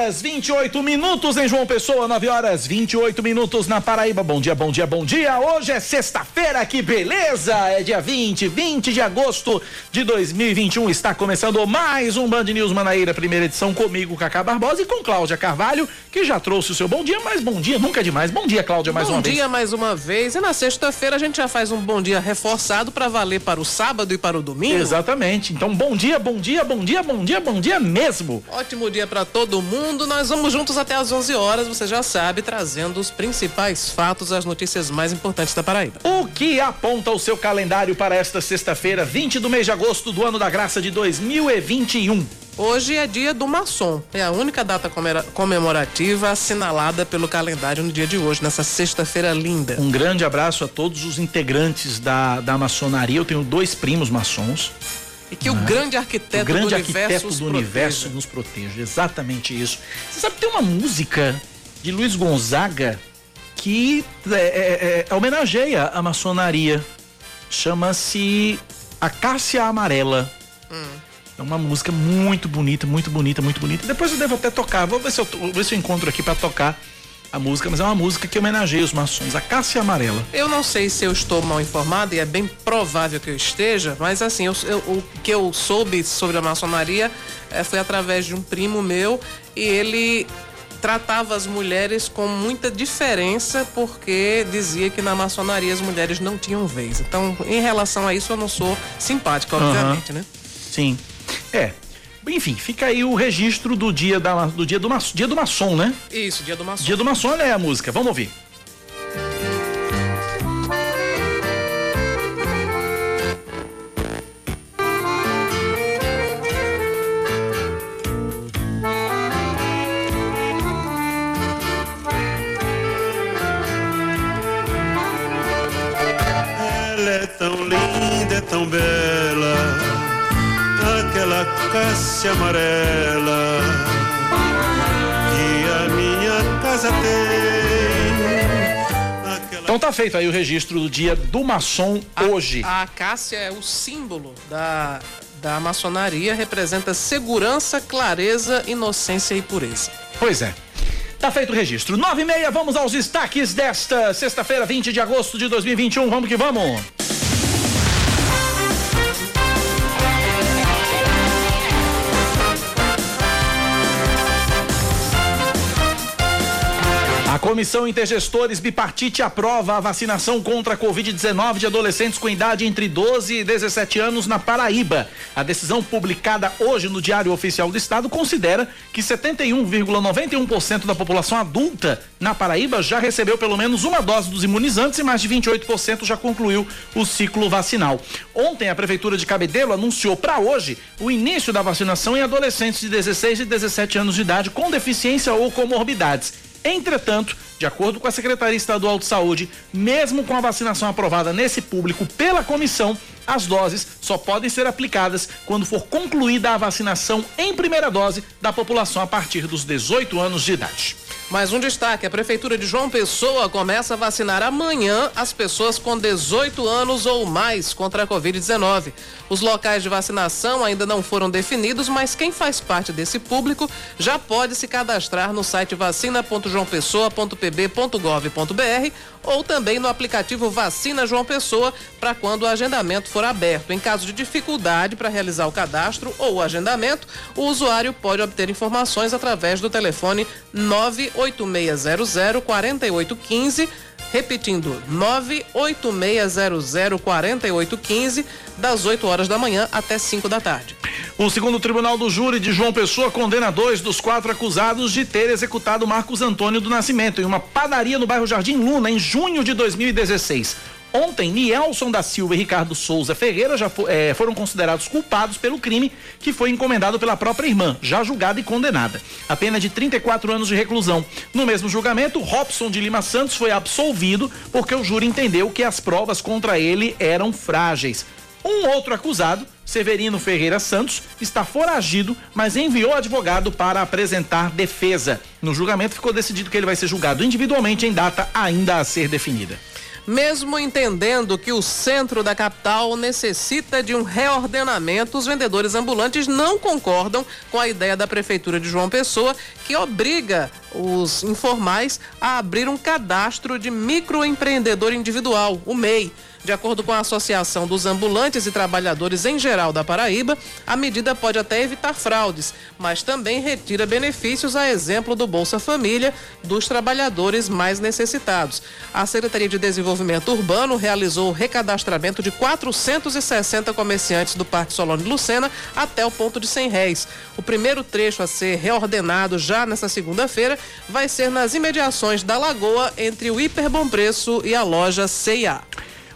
Horas 28 minutos em João Pessoa, 9 horas 28 minutos na Paraíba. Bom dia, bom dia, bom dia. Hoje é sexta-feira, que beleza! É dia 20, 20 de agosto de 2021. Está começando mais um Band News Manaíra, primeira edição comigo, Cacá Barbosa e com Cláudia Carvalho, que já trouxe o seu bom dia, mas bom dia nunca é demais. Bom dia, Cláudia, mais bom uma vez. vez. Bom dia mais uma vez. E na sexta-feira a gente já faz um bom dia reforçado para valer para o sábado e para o domingo. Exatamente. Então, bom dia, bom dia, bom dia, bom dia, bom dia mesmo. Ótimo dia para todo mundo. Nós vamos juntos até às 11 horas, você já sabe, trazendo os principais fatos, as notícias mais importantes da Paraíba. O que aponta o seu calendário para esta sexta-feira, 20 do mês de agosto do ano da graça de 2021? Hoje é dia do maçom. É a única data comemorativa assinalada pelo calendário no dia de hoje, nessa sexta-feira linda. Um grande abraço a todos os integrantes da, da maçonaria. Eu tenho dois primos maçons. E que o ah. grande arquiteto, o grande do, arquiteto universo do universo nos proteja. Exatamente isso. Você sabe que tem uma música de Luiz Gonzaga que é, é, é, é homenageia a maçonaria. Chama-se Acácia Amarela. Hum. É uma música muito bonita, muito bonita, muito bonita. Depois eu devo até tocar. Vou ver se eu, vou ver se eu encontro aqui para tocar a música, mas é uma música que homenageia os maçons, a Cássia Amarela. Eu não sei se eu estou mal informado, e é bem provável que eu esteja, mas assim, eu, eu, o que eu soube sobre a maçonaria é, foi através de um primo meu e ele tratava as mulheres com muita diferença porque dizia que na maçonaria as mulheres não tinham vez. Então, em relação a isso, eu não sou simpática, obviamente, uhum. né? Sim. É, enfim, fica aí o registro do dia, da, do dia do, dia do maçom, né? Isso, dia do maçom. Dia do maçom é a música. Vamos ouvir. Ela é tão linda, é tão bela cássia amarela que a minha casa tem. Aquela... Então tá feito aí o registro do dia do maçom a, hoje. A cássia é o símbolo da, da maçonaria, representa segurança, clareza, inocência e pureza. Pois é. Tá feito o registro. Nove e meia, vamos aos destaques desta sexta-feira, 20 de agosto de 2021. Vamos que vamos. Comissão Intergestores Bipartite aprova a vacinação contra a Covid-19 de adolescentes com idade entre 12 e 17 anos na Paraíba. A decisão publicada hoje no Diário Oficial do Estado considera que 71,91% da população adulta na Paraíba já recebeu pelo menos uma dose dos imunizantes e mais de 28% já concluiu o ciclo vacinal. Ontem, a Prefeitura de Cabedelo anunciou para hoje o início da vacinação em adolescentes de 16 e 17 anos de idade com deficiência ou comorbidades. Entretanto, de acordo com a Secretaria Estadual de Saúde, mesmo com a vacinação aprovada nesse público pela comissão, as doses só podem ser aplicadas quando for concluída a vacinação em primeira dose da população a partir dos 18 anos de idade. Mais um destaque: a Prefeitura de João Pessoa começa a vacinar amanhã as pessoas com 18 anos ou mais contra a Covid-19. Os locais de vacinação ainda não foram definidos, mas quem faz parte desse público já pode se cadastrar no site vacina.joaopessoa.pb.gov.br ou também no aplicativo Vacina João Pessoa para quando o agendamento for aberto. Em caso de dificuldade para realizar o cadastro ou o agendamento, o usuário pode obter informações através do telefone 98600 4815 repetindo 98600 4815 das 8 horas da manhã até 5 da tarde. O segundo tribunal do júri de João Pessoa condena dois dos quatro acusados de ter executado Marcos Antônio do Nascimento em uma padaria no bairro Jardim Luna em junho de 2016. Ontem, Nielson da Silva e Ricardo Souza Ferreira já é, foram considerados culpados pelo crime que foi encomendado pela própria irmã, já julgada e condenada. A pena de 34 anos de reclusão. No mesmo julgamento, Robson de Lima Santos foi absolvido porque o júri entendeu que as provas contra ele eram frágeis. Um outro acusado, Severino Ferreira Santos, está foragido, mas enviou advogado para apresentar defesa. No julgamento ficou decidido que ele vai ser julgado individualmente em data ainda a ser definida. Mesmo entendendo que o centro da capital necessita de um reordenamento, os vendedores ambulantes não concordam com a ideia da Prefeitura de João Pessoa, que obriga os informais a abrir um cadastro de microempreendedor individual, o MEI. De acordo com a Associação dos Ambulantes e Trabalhadores em Geral da Paraíba, a medida pode até evitar fraudes, mas também retira benefícios, a exemplo do Bolsa Família, dos trabalhadores mais necessitados. A Secretaria de Desenvolvimento Urbano realizou o recadastramento de 460 comerciantes do Parque Solone Lucena até o ponto de 100 réis. O primeiro trecho a ser reordenado já nesta segunda-feira vai ser nas imediações da Lagoa, entre o Hiper Bom Preço e a loja C&A.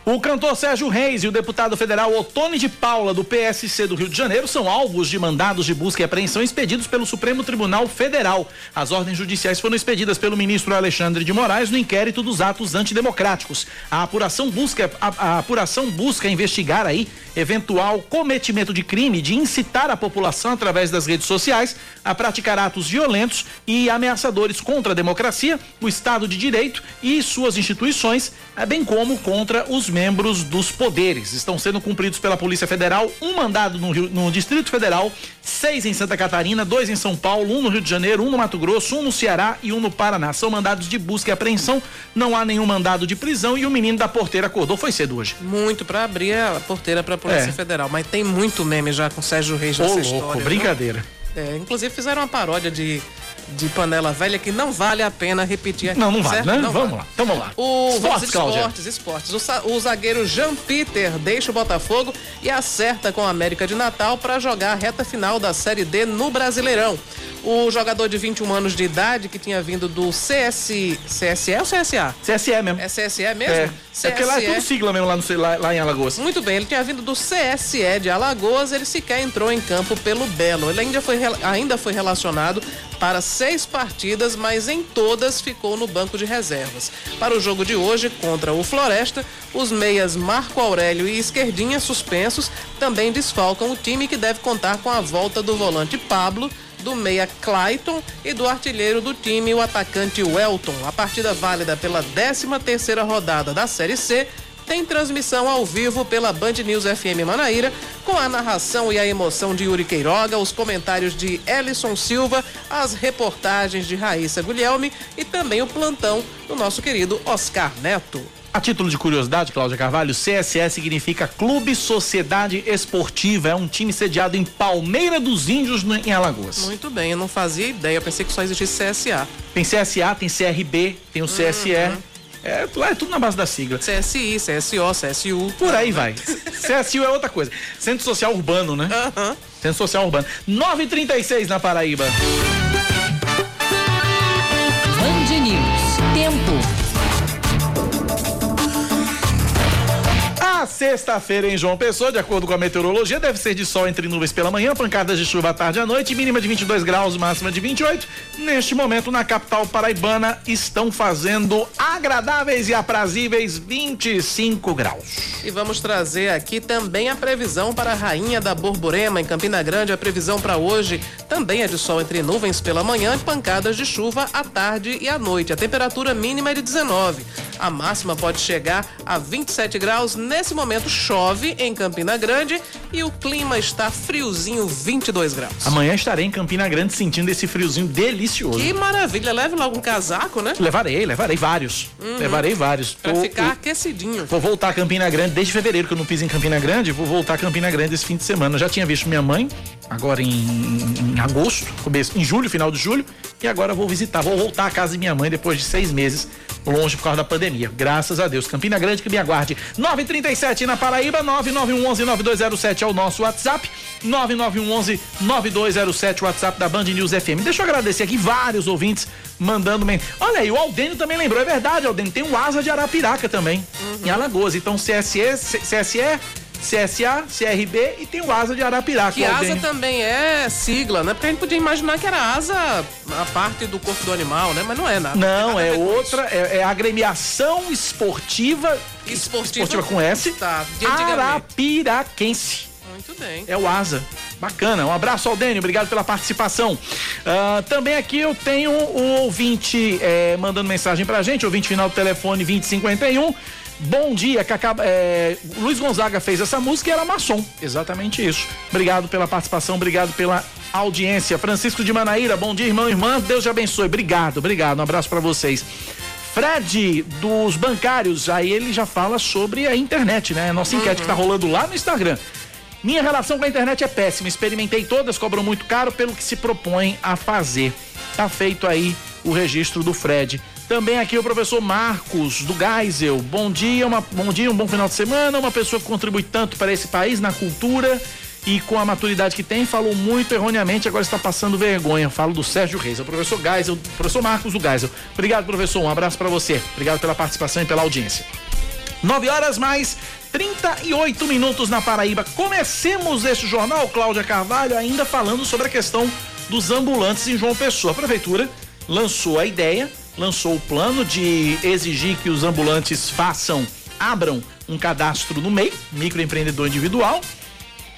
O cantor Sérgio Reis e o deputado federal Otone de Paula, do PSC do Rio de Janeiro, são alvos de mandados de busca e apreensão expedidos pelo Supremo Tribunal Federal. As ordens judiciais foram expedidas pelo ministro Alexandre de Moraes no inquérito dos atos antidemocráticos. A apuração busca, a, a apuração busca investigar aí eventual cometimento de crime de incitar a população através das redes sociais a praticar atos violentos e ameaçadores contra a democracia, o Estado de Direito e suas instituições, bem como contra os membros dos poderes. Estão sendo cumpridos pela Polícia Federal um mandado no, Rio, no Distrito Federal, seis em Santa Catarina, dois em São Paulo, um no Rio de Janeiro, um no Mato Grosso, um no Ceará e um no Paraná. São mandados de busca e apreensão, não há nenhum mandado de prisão e o menino da porteira acordou, foi cedo hoje. Muito para abrir a porteira para a Polícia é. Federal, mas tem muito meme já com Sérgio Reis nessa Ô, louco, história. Brincadeira. É, inclusive fizeram uma paródia de de panela velha que não vale a pena repetir aqui. Não, não vale, né? Não vamos vale. lá, então vamos lá. O, esportes, esportes, esportes. O, o, zagueiro Jean Peter deixa o Botafogo e acerta com a América de Natal para jogar a reta final da Série D no Brasileirão. O jogador de 21 anos de idade que tinha vindo do CS. CSE ou CSA? CSE mesmo. É CSE mesmo? É, CSE. é porque lá é tudo sigla mesmo lá, no, lá, lá, em Alagoas. Muito bem, ele tinha vindo do CSE de Alagoas, ele sequer entrou em campo pelo Belo. Ele ainda foi, ainda foi relacionado para seis partidas, mas em todas ficou no banco de reservas. Para o jogo de hoje contra o Floresta, os meias Marco Aurélio e Esquerdinha suspensos também desfalcam o time que deve contar com a volta do volante Pablo do meia Clayton e do artilheiro do time, o atacante Welton. A partida válida pela 13 terceira rodada da Série C tem transmissão ao vivo pela Band News FM Manaíra, com a narração e a emoção de Yuri Queiroga, os comentários de Ellison Silva, as reportagens de Raíssa Guilherme e também o plantão do nosso querido Oscar Neto. A título de curiosidade, Cláudia Carvalho, CSE significa Clube Sociedade Esportiva. É um time sediado em Palmeira dos Índios, em Alagoas. Muito bem, eu não fazia ideia. Eu pensei que só existisse CSA. Tem CSA, tem CRB, tem o CSE. Uhum. É, lá é tudo na base da sigla. CSI, CSO, CSU. Por aí vai. CSU é outra coisa. Centro Social Urbano, né? Uhum. Centro Social Urbano. 9h36 na Paraíba. Sexta-feira em João Pessoa, de acordo com a meteorologia, deve ser de sol entre nuvens pela manhã, pancadas de chuva à tarde e à noite, mínima de 22 graus, máxima de 28. Neste momento, na capital paraibana, estão fazendo agradáveis e aprazíveis 25 graus. E vamos trazer aqui também a previsão para a Rainha da Borborema, em Campina Grande. A previsão para hoje também é de sol entre nuvens pela manhã, pancadas de chuva à tarde e à noite. A temperatura mínima é de 19. A máxima pode chegar a 27 graus. Nesse momento chove em Campina Grande e o clima está friozinho, 22 graus. Amanhã estarei em Campina Grande sentindo esse friozinho delicioso. Que maravilha! Leve logo um casaco, né? Levarei, levarei vários. Uhum. Levarei vários. Pra ficar aquecidinho. Vou voltar a Campina Grande desde fevereiro que eu não piso em Campina Grande. Vou voltar a Campina Grande esse fim de semana. Eu já tinha visto minha mãe agora em, em agosto, começo, em julho, final de julho, e agora vou visitar, vou voltar à casa de minha mãe depois de seis meses longe por causa da pandemia. Graças a Deus. Campina Grande que me aguarde. 937 na Paraíba, 9911-9207 é o nosso WhatsApp. 9911-9207, WhatsApp da Band News FM. Deixa eu agradecer aqui vários ouvintes mandando. Men... Olha aí, o Aldênio também lembrou. É verdade, Aldênio. Tem um Asa de Arapiraca também, uhum. em Alagoas. Então, CSE, CSE CSA, CRB e tem o ASA de Arapiraca. Que ASA também é sigla, né? Porque a gente podia imaginar que era ASA a parte do corpo do animal, né? Mas não é nada. Não, é outra, é, é agremiação esportiva, esportiva, esportiva com S, tá, Arapiraquense. Muito bem. É o ASA. Bacana. Um abraço ao Dênio, obrigado pela participação. Uh, também aqui eu tenho o ouvinte é, mandando mensagem pra gente, ouvinte final do telefone 2051. Bom dia, Cacá. É, Luiz Gonzaga fez essa música e era maçom. Exatamente isso. Obrigado pela participação, obrigado pela audiência. Francisco de Manaíra, bom dia, irmão, irmã. Deus te abençoe. Obrigado, obrigado. Um abraço para vocês. Fred, dos bancários, aí ele já fala sobre a internet, né? Nossa enquete uhum. que tá rolando lá no Instagram. Minha relação com a internet é péssima. Experimentei todas, cobram muito caro pelo que se propõem a fazer. Tá feito aí o registro do Fred. Também aqui o professor Marcos do Geisel. Bom dia, uma, bom dia, um bom final de semana. Uma pessoa que contribui tanto para esse país na cultura e com a maturidade que tem, falou muito erroneamente, agora está passando vergonha. Falo do Sérgio Reis, é o professor Geisel, professor Marcos do Geisel. Obrigado, professor. Um abraço para você. Obrigado pela participação e pela audiência. 9 horas mais 38 minutos na Paraíba. Comecemos este jornal, Cláudia Carvalho, ainda falando sobre a questão dos ambulantes em João Pessoa. A prefeitura lançou a ideia lançou o plano de exigir que os ambulantes façam, abram um cadastro no MEI, microempreendedor individual,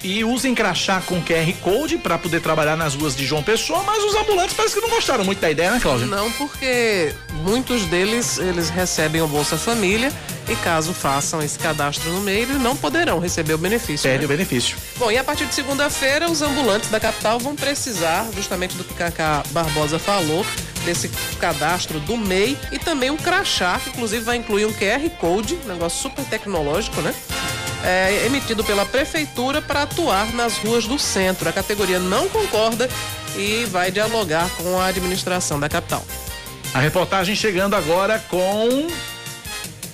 e usem crachá com QR Code para poder trabalhar nas ruas de João Pessoa, mas os ambulantes parece que não gostaram muito da ideia, né, Cláudia? Não, porque muitos deles eles recebem o Bolsa Família e caso façam esse cadastro no meio, eles não poderão receber o benefício. Perde né? o benefício. Bom, e a partir de segunda-feira, os ambulantes da capital vão precisar, justamente do que Cacá Barbosa falou, desse cadastro do MEI e também um crachá, que inclusive vai incluir um QR Code, negócio super tecnológico, né? É, emitido pela prefeitura para atuar nas ruas do centro. A categoria não concorda e vai dialogar com a administração da capital. A reportagem chegando agora com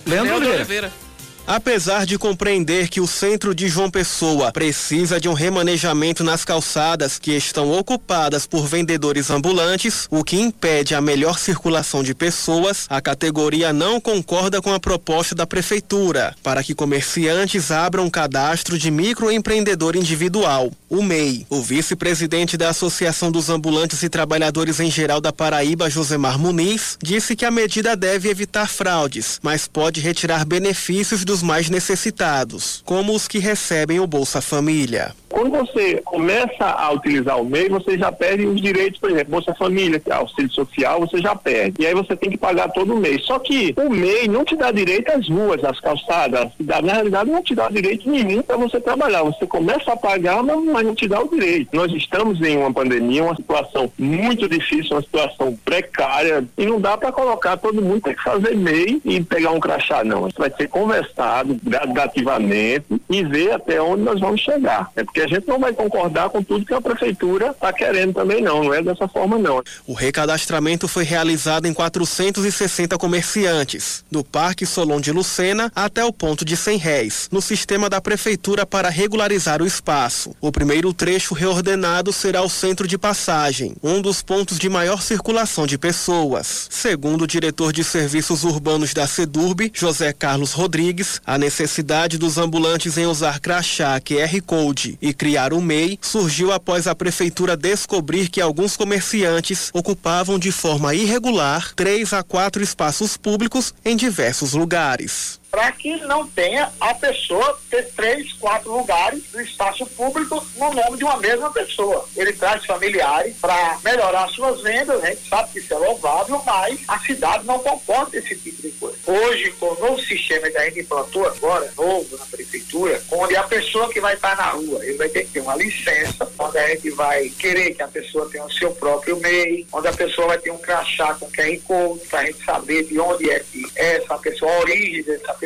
Leandro, Leandro Oliveira. Oliveira. Apesar de compreender que o centro de João Pessoa precisa de um remanejamento nas calçadas que estão ocupadas por vendedores ambulantes, o que impede a melhor circulação de pessoas, a categoria não concorda com a proposta da prefeitura para que comerciantes abram cadastro de microempreendedor individual, o MEI. O vice-presidente da Associação dos Ambulantes e Trabalhadores em Geral da Paraíba, Josemar Muniz, disse que a medida deve evitar fraudes, mas pode retirar benefícios do dos mais necessitados, como os que recebem o Bolsa Família. Quando você começa a utilizar o MEI, você já perde os direitos, por exemplo, Bolsa Família, é auxílio social, você já perde. E aí você tem que pagar todo mês. Só que o MEI não te dá direito às ruas, às calçadas. Na realidade, não te dá direito nenhum para você trabalhar. Você começa a pagar, mas não te dá o direito. Nós estamos em uma pandemia, uma situação muito difícil, uma situação precária, e não dá para colocar todo mundo tem que fazer MEI e pegar um crachá, não. Isso vai ser conversado gradativamente e ver até onde nós vamos chegar. É porque a gente não vai concordar com tudo que a prefeitura está querendo também não, não é dessa forma não. O recadastramento foi realizado em 460 comerciantes, do Parque Solon de Lucena até o ponto de 100 réis, no sistema da prefeitura para regularizar o espaço. O primeiro trecho reordenado será o centro de passagem, um dos pontos de maior circulação de pessoas. Segundo o diretor de serviços urbanos da Sedurb, José Carlos Rodrigues, a necessidade dos ambulantes em usar crachá, QR Code e criar o MEI surgiu após a prefeitura descobrir que alguns comerciantes ocupavam de forma irregular três a quatro espaços públicos em diversos lugares para que não tenha a pessoa ter três, quatro lugares do espaço público no nome de uma mesma pessoa. Ele traz familiares para melhorar suas vendas, a gente sabe que isso é louvável, mas a cidade não comporta esse tipo de coisa. Hoje, com o novo sistema que a gente implantou agora, novo na prefeitura, onde a pessoa que vai estar na rua, ele vai ter que ter uma licença, onde a gente vai querer que a pessoa tenha o seu próprio MEI, onde a pessoa vai ter um crachá com QR Code, para a gente saber de onde é que é essa pessoa, a origem dessa pessoa,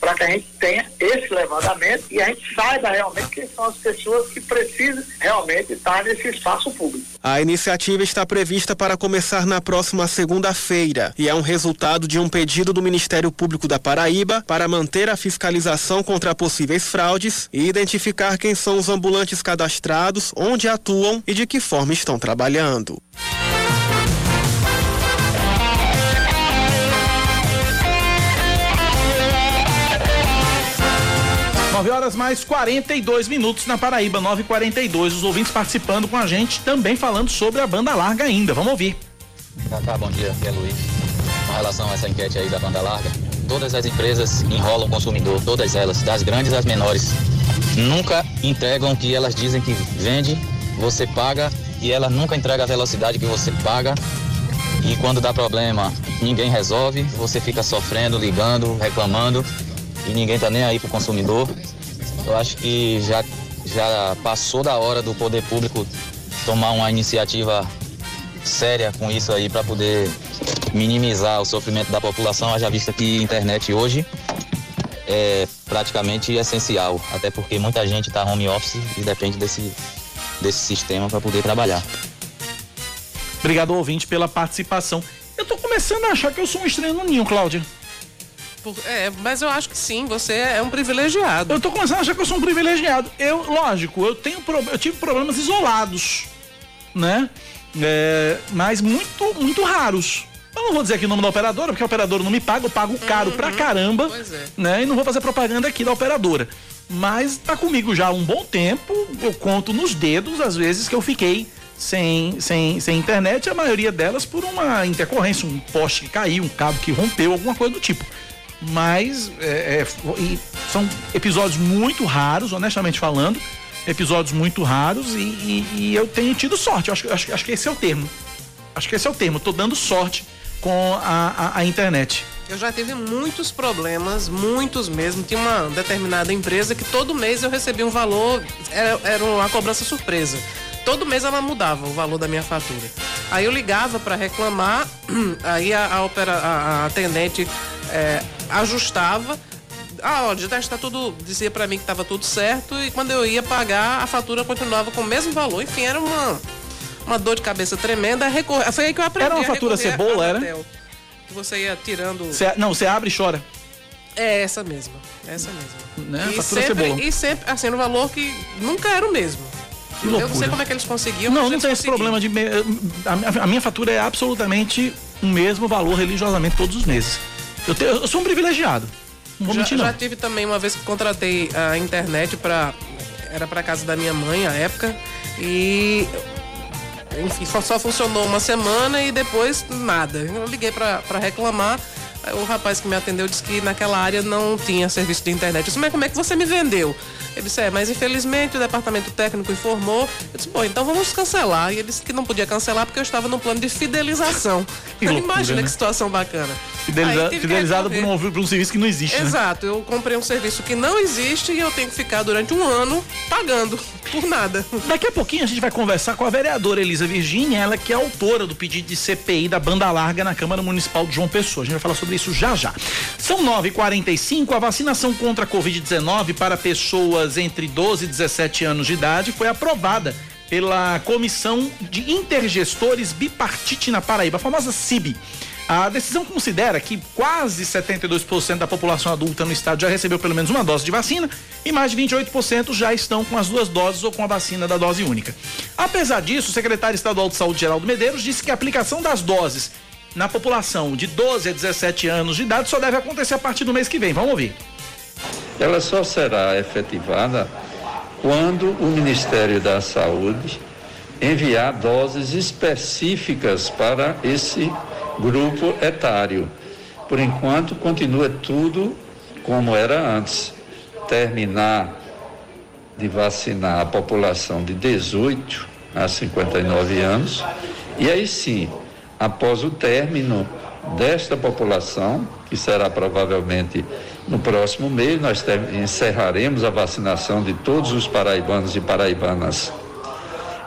para que a gente tenha esse levantamento e a gente saiba realmente quem são as pessoas que precisam realmente estar nesse espaço público. A iniciativa está prevista para começar na próxima segunda-feira e é um resultado de um pedido do Ministério Público da Paraíba para manter a fiscalização contra possíveis fraudes e identificar quem são os ambulantes cadastrados, onde atuam e de que forma estão trabalhando. 9 horas mais 42 minutos na Paraíba, 9h42. Os ouvintes participando com a gente, também falando sobre a banda larga ainda. Vamos ouvir. Cacá, bom dia, aqui é Luiz. Com relação a essa enquete aí da banda larga, todas as empresas enrolam o consumidor, todas elas, das grandes às menores. Nunca entregam o que elas dizem que vende, você paga e ela nunca entrega a velocidade que você paga. E quando dá problema, ninguém resolve, você fica sofrendo, ligando, reclamando e ninguém tá nem aí pro consumidor. Eu acho que já, já passou da hora do poder público tomar uma iniciativa séria com isso aí para poder minimizar o sofrimento da população, haja vista que internet hoje é praticamente essencial, até porque muita gente está home office e depende desse, desse sistema para poder trabalhar. Obrigado, ouvinte, pela participação. Eu tô começando a achar que eu sou um estranho no ninho, Cláudia. Por- é, mas eu acho que sim, você é um privilegiado. Eu tô começando a achar que eu sou um privilegiado. Eu, lógico, eu tenho eu tive problemas isolados, né? É, mas muito, muito raros. Eu não vou dizer aqui o nome da operadora, porque a operadora não me paga, eu pago caro pra caramba, Pois é. né? E não vou fazer propaganda aqui da operadora. Mas tá comigo já há um bom tempo, eu conto nos dedos as vezes que eu fiquei sem, sem, sem internet, a maioria delas por uma intercorrência, um poste que caiu, um cabo que rompeu, alguma coisa do tipo. Mas é, é, são episódios muito raros, honestamente falando, episódios muito raros e, e- e eu tenho tido sorte. Eu acho, que- acho, acho que esse é o termo. Acho que esse é o termo. Tô dando sorte com a, a, a internet. Eu já tive muitos problemas, muitos mesmo. Tinha uma determinada empresa que todo mês eu recebia um valor, era, era uma cobrança surpresa. Todo mês ela mudava o valor da minha fatura. Aí eu ligava para reclamar, aí a, a, opera- a- a atendente é, ajustava. Ah, já está tudo. Dizia para mim que estava tudo certo e quando eu ia pagar, a fatura continuava com o mesmo valor. Enfim, era uma, uma dor de cabeça tremenda. Recor... Foi aí que eu aprendi. Era uma fatura cebola, era? Que você ia tirando. Cê- não, você abre e chora. É essa mesma, essa mesma. Né? E Fatura sempre, cebola. e sempre, assim, no valor que nunca era o mesmo. Que Eu não sei como é que eles conseguiam. Não, não tem esse problema de. a minha fatura é absolutamente o mesmo valor religiosamente todos os meses. Eu, te- eu sou um privilegiado. Não vou Já, mentir, não. já tive também uma vez que contratei a internet para era para casa da minha mãe à época e enfim, só, funcionou uma semana e depois nada. Eu liguei para reclamar. O rapaz que me atendeu disse que naquela área não tinha serviço de internet. Eu disse, mas como é que você me vendeu? Ele disse, é, mas infelizmente o departamento técnico informou. Eu disse, bom, então vamos cancelar. E ele disse que não podia cancelar porque eu estava no plano de fidelização. Que loucura, Imagina né? que situação bacana. Fideliza- fidelizado por um, por um serviço que não existe. né? Exato, eu comprei um serviço que não existe e eu tenho que ficar durante um ano pagando por nada. Daqui a pouquinho a gente vai conversar com a vereadora Elisa Virgínia, ela que é autora do pedido de CPI da banda larga na Câmara Municipal de João Pessoa. A gente vai falar sobre isso já já. São 9h45, a vacinação contra a Covid-19 para pessoas entre 12 e 17 anos de idade foi aprovada pela Comissão de Intergestores Bipartite na Paraíba, a famosa CIB. A decisão considera que quase 72% da população adulta no estado já recebeu pelo menos uma dose de vacina e mais de 28% já estão com as duas doses ou com a vacina da dose única. Apesar disso, o secretário estadual de saúde, Geraldo Medeiros, disse que a aplicação das doses na população de 12 a 17 anos de idade só deve acontecer a partir do mês que vem. Vamos ouvir. ela só será efetivada quando o Ministério da Saúde enviar doses específicas para esse grupo etário. Por enquanto, continua tudo como era antes. Terminar de vacinar a população de 18 a 59 anos, e aí sim, após o término desta população, que será provavelmente no próximo mês, nós encerraremos a vacinação de todos os paraibanos e paraibanas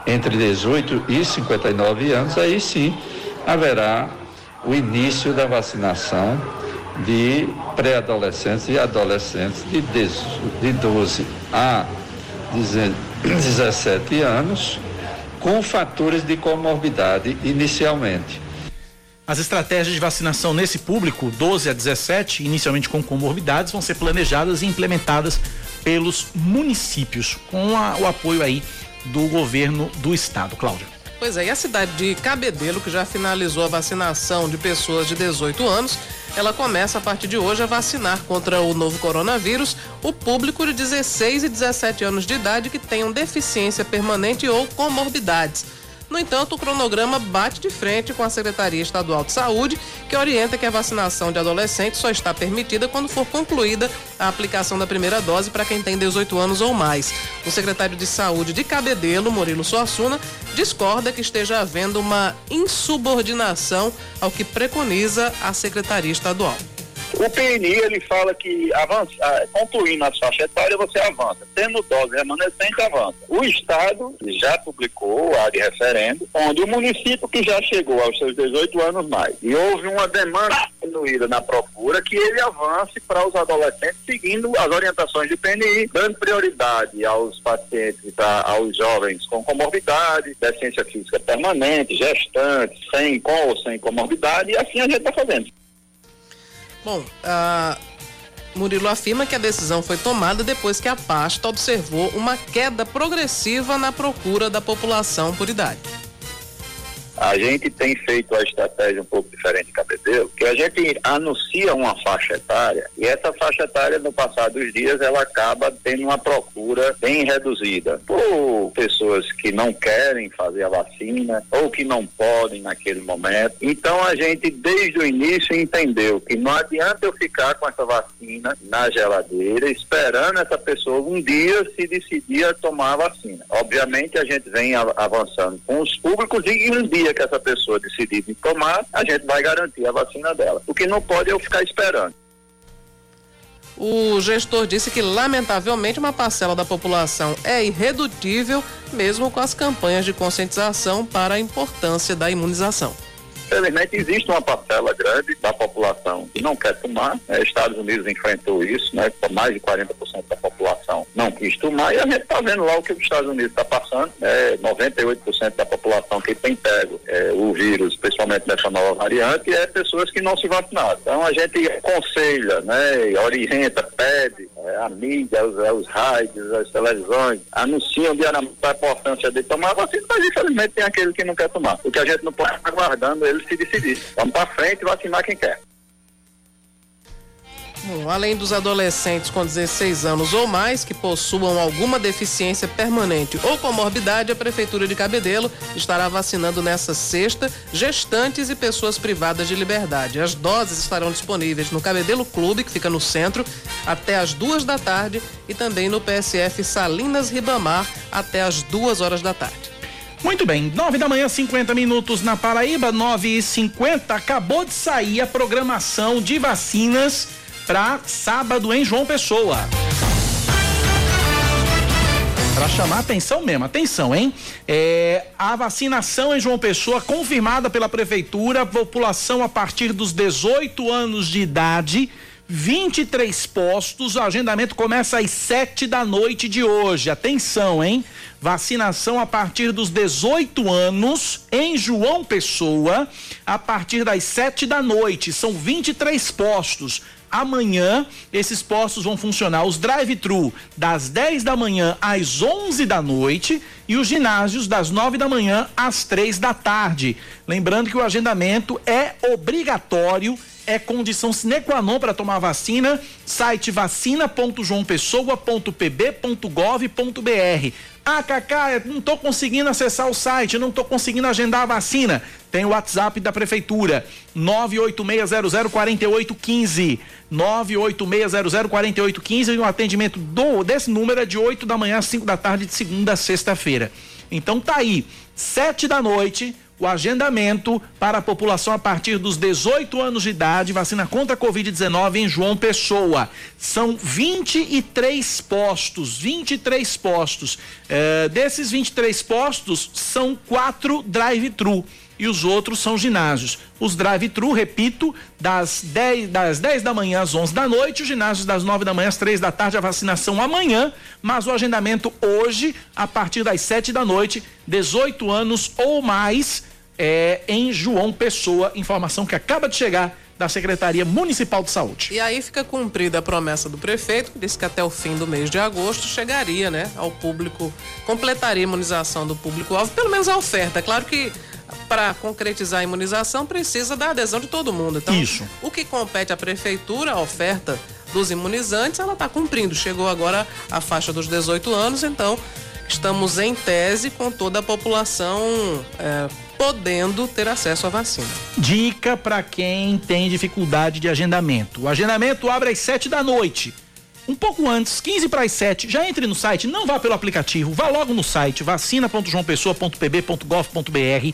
entre 18 e 59 anos, aí sim haverá o início da vacinação de pré-adolescentes e adolescentes de 12 a 17 anos com fatores de comorbidade inicialmente. As estratégias de vacinação nesse público, 12 a 17, inicialmente com comorbidades, vão ser planejadas e implementadas pelos municípios, com a, o apoio aí do governo do estado. Cláudia. Pois é, e a cidade de Cabedelo, que já finalizou a vacinação de pessoas de 18 anos, ela começa a partir de hoje a vacinar contra o novo coronavírus o público de 16 e 17 anos de idade que tenham deficiência permanente ou comorbidades. No entanto, o cronograma bate de frente com a Secretaria Estadual de Saúde, que orienta que a vacinação de adolescentes só está permitida quando for concluída a aplicação da primeira dose para quem tem 18 anos ou mais. O secretário de Saúde de Cabedelo, Murilo Suassuna, discorda que esteja havendo uma insubordinação ao que preconiza a Secretaria Estadual. O PNI ele fala que avança, ah, concluindo as faixas etárias, você avança. Tendo dose remanescente, avança. O Estado já publicou a de referendo, onde o município que já chegou aos seus 18 anos mais e houve uma demanda diminuída na procura que ele avance para os adolescentes seguindo as orientações do PNI, dando prioridade aos pacientes, aos jovens com comorbidade, deficiência física permanente, gestantes, sem com ou sem comorbidade, e assim a gente está fazendo. Bom, Murilo afirma que a decisão foi tomada depois que a pasta observou uma queda progressiva na procura da população por idade. A gente tem feito a estratégia um pouco diferente de Cabedelo, que a gente anuncia uma faixa etária e essa faixa etária, no passar dos dias, ela acaba tendo uma procura bem reduzida por pessoas que não querem fazer a vacina ou que não podem naquele momento. Então a gente, desde o início, entendeu que não adianta eu ficar com essa vacina na geladeira esperando essa pessoa um dia se decidir a tomar a vacina. Obviamente a gente vem avançando com os públicos e um dia dia que essa pessoa decidir tomar, a gente vai garantir a vacina dela. O que não pode é eu ficar esperando. O gestor disse que, lamentavelmente, uma parcela da população é irredutível, mesmo com as campanhas de conscientização para a importância da imunização. Infelizmente, existe uma parcela grande da população que não quer tomar. Né? Estados Unidos enfrentou isso, né? Mais de 40% da população não quis tomar. E a gente está vendo lá o que os Estados Unidos está passando. Né? 98% da população que tem pego é, o vírus, principalmente nessa nova variante, é pessoas que não se vacinaram. Então, a gente aconselha, né? orienta, pede é, a mídia, os, é, os rádios, as televisões, anunciam diariamente a importância de tomar a vacina, mas infelizmente tem aquele que não quer tomar. O que a gente não pode estar aguardando ele se decidir. Vamos para frente e vacinar quem quer. Além dos adolescentes com 16 anos ou mais que possuam alguma deficiência permanente ou comorbidade, a Prefeitura de Cabedelo estará vacinando nessa sexta gestantes e pessoas privadas de liberdade. As doses estarão disponíveis no Cabedelo Clube, que fica no centro, até as duas da tarde, e também no PSF Salinas Ribamar, até as duas horas da tarde. Muito bem, nove da manhã, 50 minutos na Paraíba, nove e cinquenta. Acabou de sair a programação de vacinas para sábado em João Pessoa. Para chamar atenção mesmo, atenção, hein? É, a vacinação em João Pessoa confirmada pela prefeitura, população a partir dos 18 anos de idade 23 postos. O agendamento começa às 7 da noite de hoje. Atenção, hein? Vacinação a partir dos 18 anos em João Pessoa, a partir das 7 da noite. São 23 postos. Amanhã, esses postos vão funcionar os drive-thru das 10 da manhã às 11 da noite e os ginásios das 9 da manhã às 3 da tarde. Lembrando que o agendamento é obrigatório é condição sine qua non para tomar vacina. Site vacina.joaopessoa.pb.gov.br. Ah, Cacá, não estou conseguindo acessar o site, não estou conseguindo agendar a vacina. Tem o WhatsApp da Prefeitura, 986004815. 986004815 e o atendimento do, desse número é de 8 da manhã às 5 da tarde, de segunda a sexta-feira. Então tá aí, 7 da noite o agendamento para a população a partir dos 18 anos de idade, vacina contra a Covid-19 em João Pessoa. São 23 postos, 23 postos. É, desses 23 postos, são quatro drive-thru. E os outros são ginásios. Os drive-thru, repito, das 10, das 10 da manhã às 11 da noite, os ginásios das 9 da manhã às 3 da tarde, a vacinação amanhã, mas o agendamento hoje, a partir das 7 da noite, 18 anos ou mais, é, em João Pessoa. Informação que acaba de chegar da Secretaria Municipal de Saúde. E aí fica cumprida a promessa do prefeito, que disse que até o fim do mês de agosto chegaria, né, ao público, completaria a imunização do público-alvo, pelo menos a oferta. Claro que para concretizar a imunização precisa da adesão de todo mundo. Então, Isso. o que compete à prefeitura, a oferta dos imunizantes, ela está cumprindo. Chegou agora a faixa dos 18 anos, então estamos em tese com toda a população é, podendo ter acesso à vacina. Dica para quem tem dificuldade de agendamento. O agendamento abre às 7 da noite. Um pouco antes, 15 para as 7, já entre no site, não vá pelo aplicativo, vá logo no site vacina.joaopessoa.pb.gov.br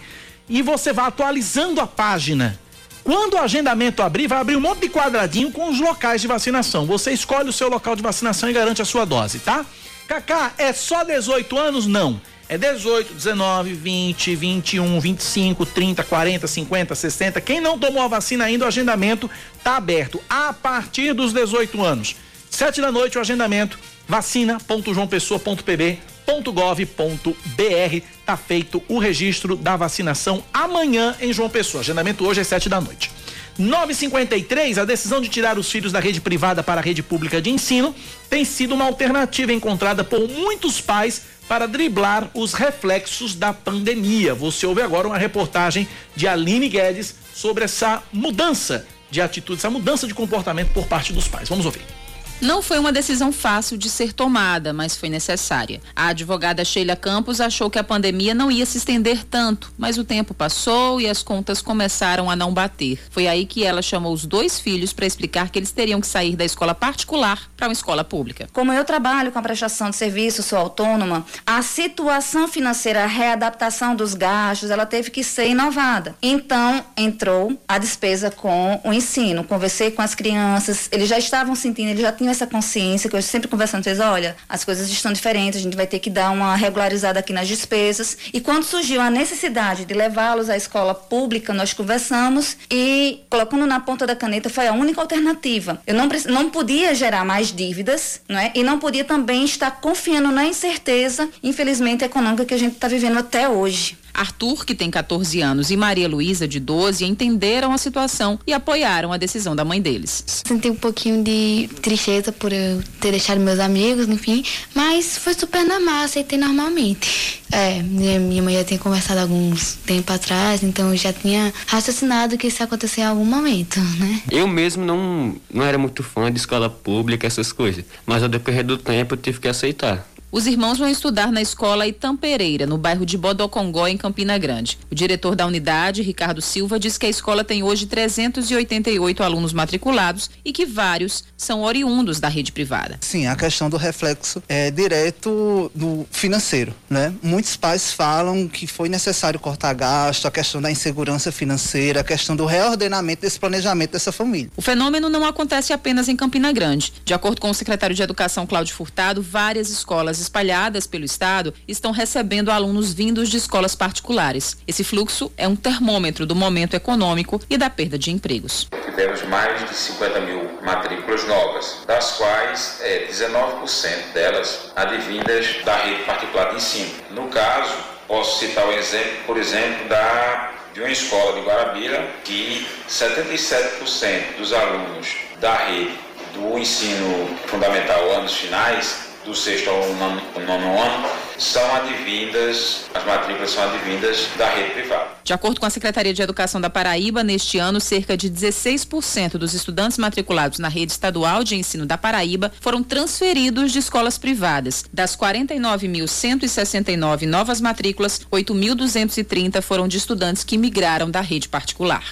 e você vai atualizando a página. Quando o agendamento abrir, vai abrir um monte de quadradinho com os locais de vacinação. Você escolhe o seu local de vacinação e garante a sua dose, tá? Kaká, é só 18 anos? Não. É 18, 19, 20, 21, 25, 30, 40, 50, 60. Quem não tomou a vacina ainda, o agendamento tá aberto a partir dos 18 anos. Sete da noite o agendamento vacina.joaopessoa.pb.gov.br tá feito o registro da vacinação amanhã em João Pessoa. Agendamento hoje é sete da noite. 953, a decisão de tirar os filhos da rede privada para a rede pública de ensino tem sido uma alternativa encontrada por muitos pais para driblar os reflexos da pandemia. Você ouve agora uma reportagem de Aline Guedes sobre essa mudança de atitude, essa mudança de comportamento por parte dos pais. Vamos ouvir. Não foi uma decisão fácil de ser tomada, mas foi necessária. A advogada Sheila Campos achou que a pandemia não ia se estender tanto, mas o tempo passou e as contas começaram a não bater. Foi aí que ela chamou os dois filhos para explicar que eles teriam que sair da escola particular para uma escola pública. Como eu trabalho com a prestação de serviço, sou autônoma, a situação financeira, a readaptação dos gastos, ela teve que ser inovada. Então, entrou a despesa com o ensino. Conversei com as crianças, eles já estavam sentindo, eles já tinham essa consciência que eu sempre conversando com eles, olha, as coisas estão diferentes, a gente vai ter que dar uma regularizada aqui nas despesas. E quando surgiu a necessidade de levá-los à escola pública, nós conversamos e colocando na ponta da caneta foi a única alternativa. Eu não, não podia gerar mais dívidas, não é? E não podia também estar confiando na incerteza, infelizmente, econômica que a gente está vivendo até hoje. Arthur, que tem 14 anos, e Maria Luísa, de 12, entenderam a situação e apoiaram a decisão da mãe deles. Senti um pouquinho de tristeza por eu ter deixado meus amigos, enfim, mas foi super normal, aceitei normalmente. É, minha mãe já tinha conversado alguns tempo atrás, então eu já tinha raciocinado que isso ia acontecer em algum momento, né? Eu mesmo não, não era muito fã de escola pública, essas coisas, mas ao decorrer do tempo eu tive que aceitar. Os irmãos vão estudar na escola Itam Pereira, no bairro de Bodocongó, em Campina Grande. O diretor da unidade, Ricardo Silva, diz que a escola tem hoje 388 alunos matriculados e que vários são oriundos da rede privada. Sim, a questão do reflexo é direto do financeiro, né? Muitos pais falam que foi necessário cortar gasto, a questão da insegurança financeira, a questão do reordenamento desse planejamento dessa família. O fenômeno não acontece apenas em Campina Grande. De acordo com o secretário de Educação, Cláudio Furtado, várias escolas espalhadas pelo estado estão recebendo alunos vindos de escolas particulares. Esse fluxo é um termômetro do momento econômico e da perda de empregos. Tivemos mais de 50 mil matrículas novas, das quais é, 19% delas advindas da rede particular de ensino. No caso, posso citar o exemplo, por exemplo, da de uma escola de Guarabira que 77% dos alunos da rede do ensino fundamental anos finais do sexto ao nono, nono, ano são advindas, as matrículas são advindas da rede privada. De acordo com a Secretaria de Educação da Paraíba, neste ano, cerca de 16% dos estudantes matriculados na rede estadual de ensino da Paraíba foram transferidos de escolas privadas. Das 49.169 novas matrículas, 8.230 foram de estudantes que migraram da rede particular.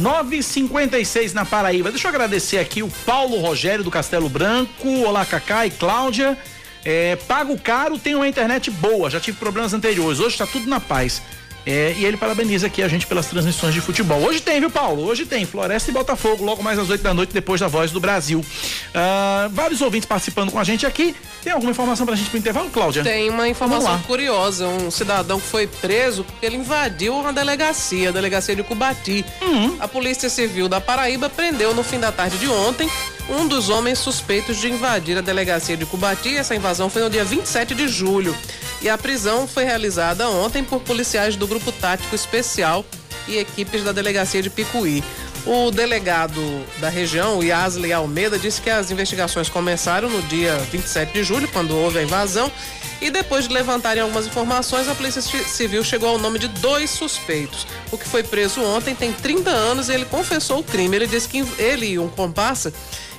Nove e cinquenta e seis na Paraíba. Deixa eu agradecer aqui o Paulo Rogério do Castelo Branco. Olá, Cacá e Cláudia. É, pago caro, tem uma internet boa. Já tive problemas anteriores. Hoje está tudo na paz. É, e ele parabeniza aqui a gente pelas transmissões de futebol. Hoje tem, viu, Paulo? Hoje tem Floresta e Botafogo, logo mais às 8 da noite, depois da Voz do Brasil. Ah, vários ouvintes participando com a gente aqui. Tem alguma informação pra gente pro intervalo, Cláudia? Tem uma informação curiosa. Um cidadão que foi preso porque ele invadiu uma delegacia, a delegacia de Cubati. Uhum. A Polícia Civil da Paraíba prendeu no fim da tarde de ontem um dos homens suspeitos de invadir a delegacia de Cubati. Essa invasão foi no dia 27 de julho. E a prisão foi realizada ontem por policiais do Grupo Tático Especial e equipes da delegacia de Picuí. O delegado da região, Yasley Almeida, disse que as investigações começaram no dia 27 de julho, quando houve a invasão, e depois de levantarem algumas informações, a Polícia Ci- Civil chegou ao nome de dois suspeitos. O que foi preso ontem tem 30 anos e ele confessou o crime. Ele disse que ele e um comparsa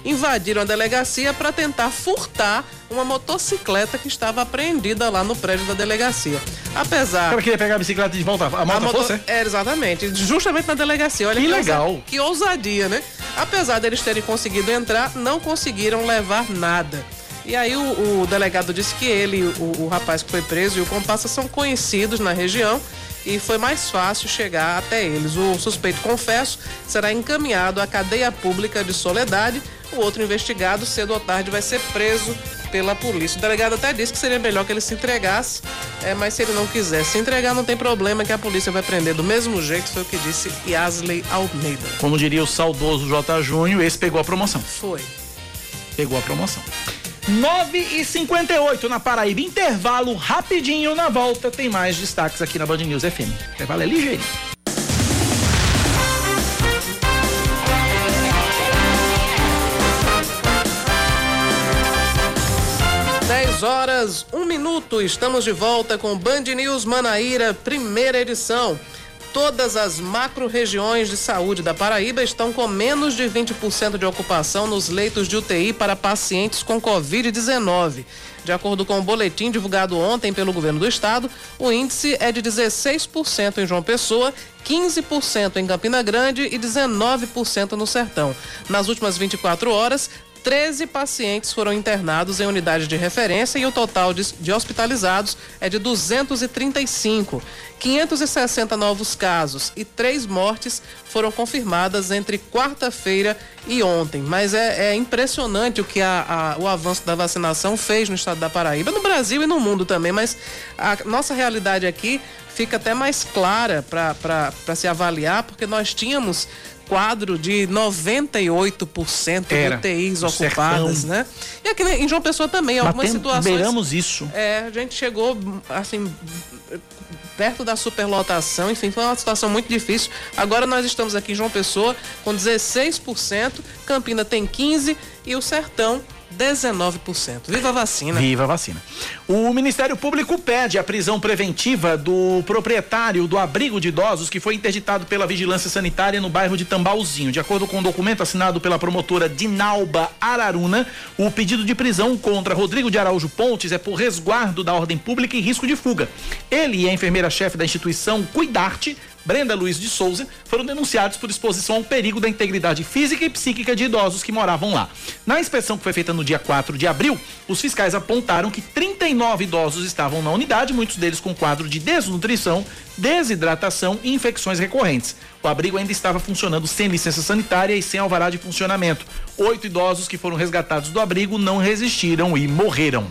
invadiram a delegacia para tentar furtar uma motocicleta que estava apreendida lá no prédio da delegacia. Apesar O cara queria pegar a bicicleta de volta, a moto moto- fosse? É, exatamente. Justamente na delegacia. Olha Que ousa- legal. Que ousadia, né? Apesar deles terem conseguido entrar, não conseguiram levar nada. E aí o, o delegado disse que ele, o, o rapaz que foi preso e o comparsa são conhecidos na região e foi mais fácil chegar até eles. O suspeito, confesso, será encaminhado à cadeia pública de Soledade. O outro investigado, cedo ou tarde, vai ser preso pela polícia. O delegado até disse que seria melhor que ele se entregasse, é, mas se ele não quiser se entregar, não tem problema que a polícia vai prender do mesmo jeito, foi o que disse Yasley Almeida. Como diria o saudoso J. Júnior, esse pegou a promoção. Foi. Pegou a promoção. 9 e 58 na Paraíba. Intervalo rapidinho na volta. Tem mais destaques aqui na Band News FM. Intervalo é ligeirinho. Horas, um minuto, estamos de volta com Band News Manaíra, primeira edição. Todas as macro-regiões de saúde da Paraíba estão com menos de 20% de ocupação nos leitos de UTI para pacientes com Covid-19. De acordo com o boletim divulgado ontem pelo governo do estado, o índice é de 16% em João Pessoa, 15% em Campina Grande e 19% no Sertão. Nas últimas 24 horas, 13 pacientes foram internados em unidade de referência e o total de, hospitalizados é de 235. 560 novos casos e três mortes foram confirmadas entre quarta-feira e ontem. Mas é, é impressionante o que a- a- o avanço da vacinação fez no estado da Paraíba, no Brasil e no mundo também. Mas a nossa realidade aqui fica até mais clara para se avaliar, porque nós tínhamos quadro de 98% Era, de UTIs ocupadas, sertão. né? E aqui em João Pessoa também, algumas Batemos- situações. beiramos isso. É, a gente chegou, assim, perto da superlotação, enfim, foi uma situação muito difícil. Agora nós estamos aqui em João Pessoa com 16%, Campina tem 15% e o Sertão 19%. Viva a vacina! Viva a vacina. O Ministério Público pede a prisão preventiva do proprietário do abrigo de idosos que foi interditado pela Vigilância Sanitária no bairro de Tambauzinho. De acordo com o documento assinado pela promotora Dinalba Araruna, o pedido de prisão contra Rodrigo de Araújo Pontes é por resguardo da ordem pública e risco de fuga. Ele e a enfermeira-chefe da instituição Cuidarte Brenda Luiz de Souza foram denunciados por exposição ao perigo da integridade física e psíquica de idosos que moravam lá. Na inspeção que foi feita no dia 4 de abril, os fiscais apontaram que 39 idosos estavam na unidade, muitos deles com quadro de desnutrição, desidratação e infecções recorrentes. O abrigo ainda estava funcionando sem licença sanitária e sem alvará de funcionamento. Oito idosos que foram resgatados do abrigo não resistiram e morreram.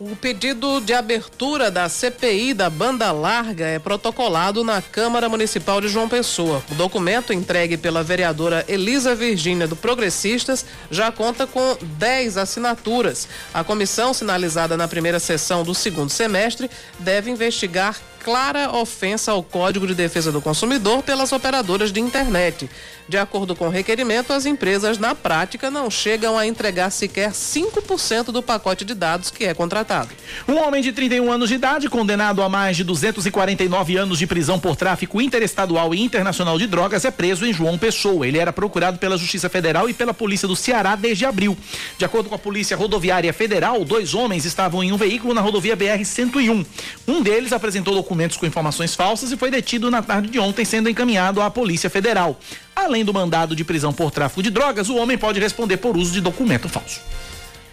O pedido de abertura da CPI da banda larga é protocolado na Câmara Municipal de João Pessoa. O documento entregue pela vereadora Elisa Virgínia do Progressistas já conta com 10 assinaturas. A comissão, sinalizada na primeira sessão do segundo semestre, deve investigar clara ofensa ao Código de Defesa do Consumidor pelas operadoras de internet. De acordo com o requerimento, as empresas na prática não chegam a entregar sequer 5% do pacote de dados que é contratado. Um homem de 31 anos de idade, condenado a mais de 249 anos de prisão por tráfico interestadual e internacional de drogas, é preso em João Pessoa. Ele era procurado pela Justiça Federal e pela Polícia do Ceará desde abril. De acordo com a Polícia Rodoviária Federal, dois homens estavam em um veículo na rodovia BR-101. Um deles apresentou documentos com informações falsas e foi detido na tarde de ontem, sendo encaminhado à Polícia Federal. Além do mandado de prisão por tráfico de drogas, o homem pode responder por uso de documento falso.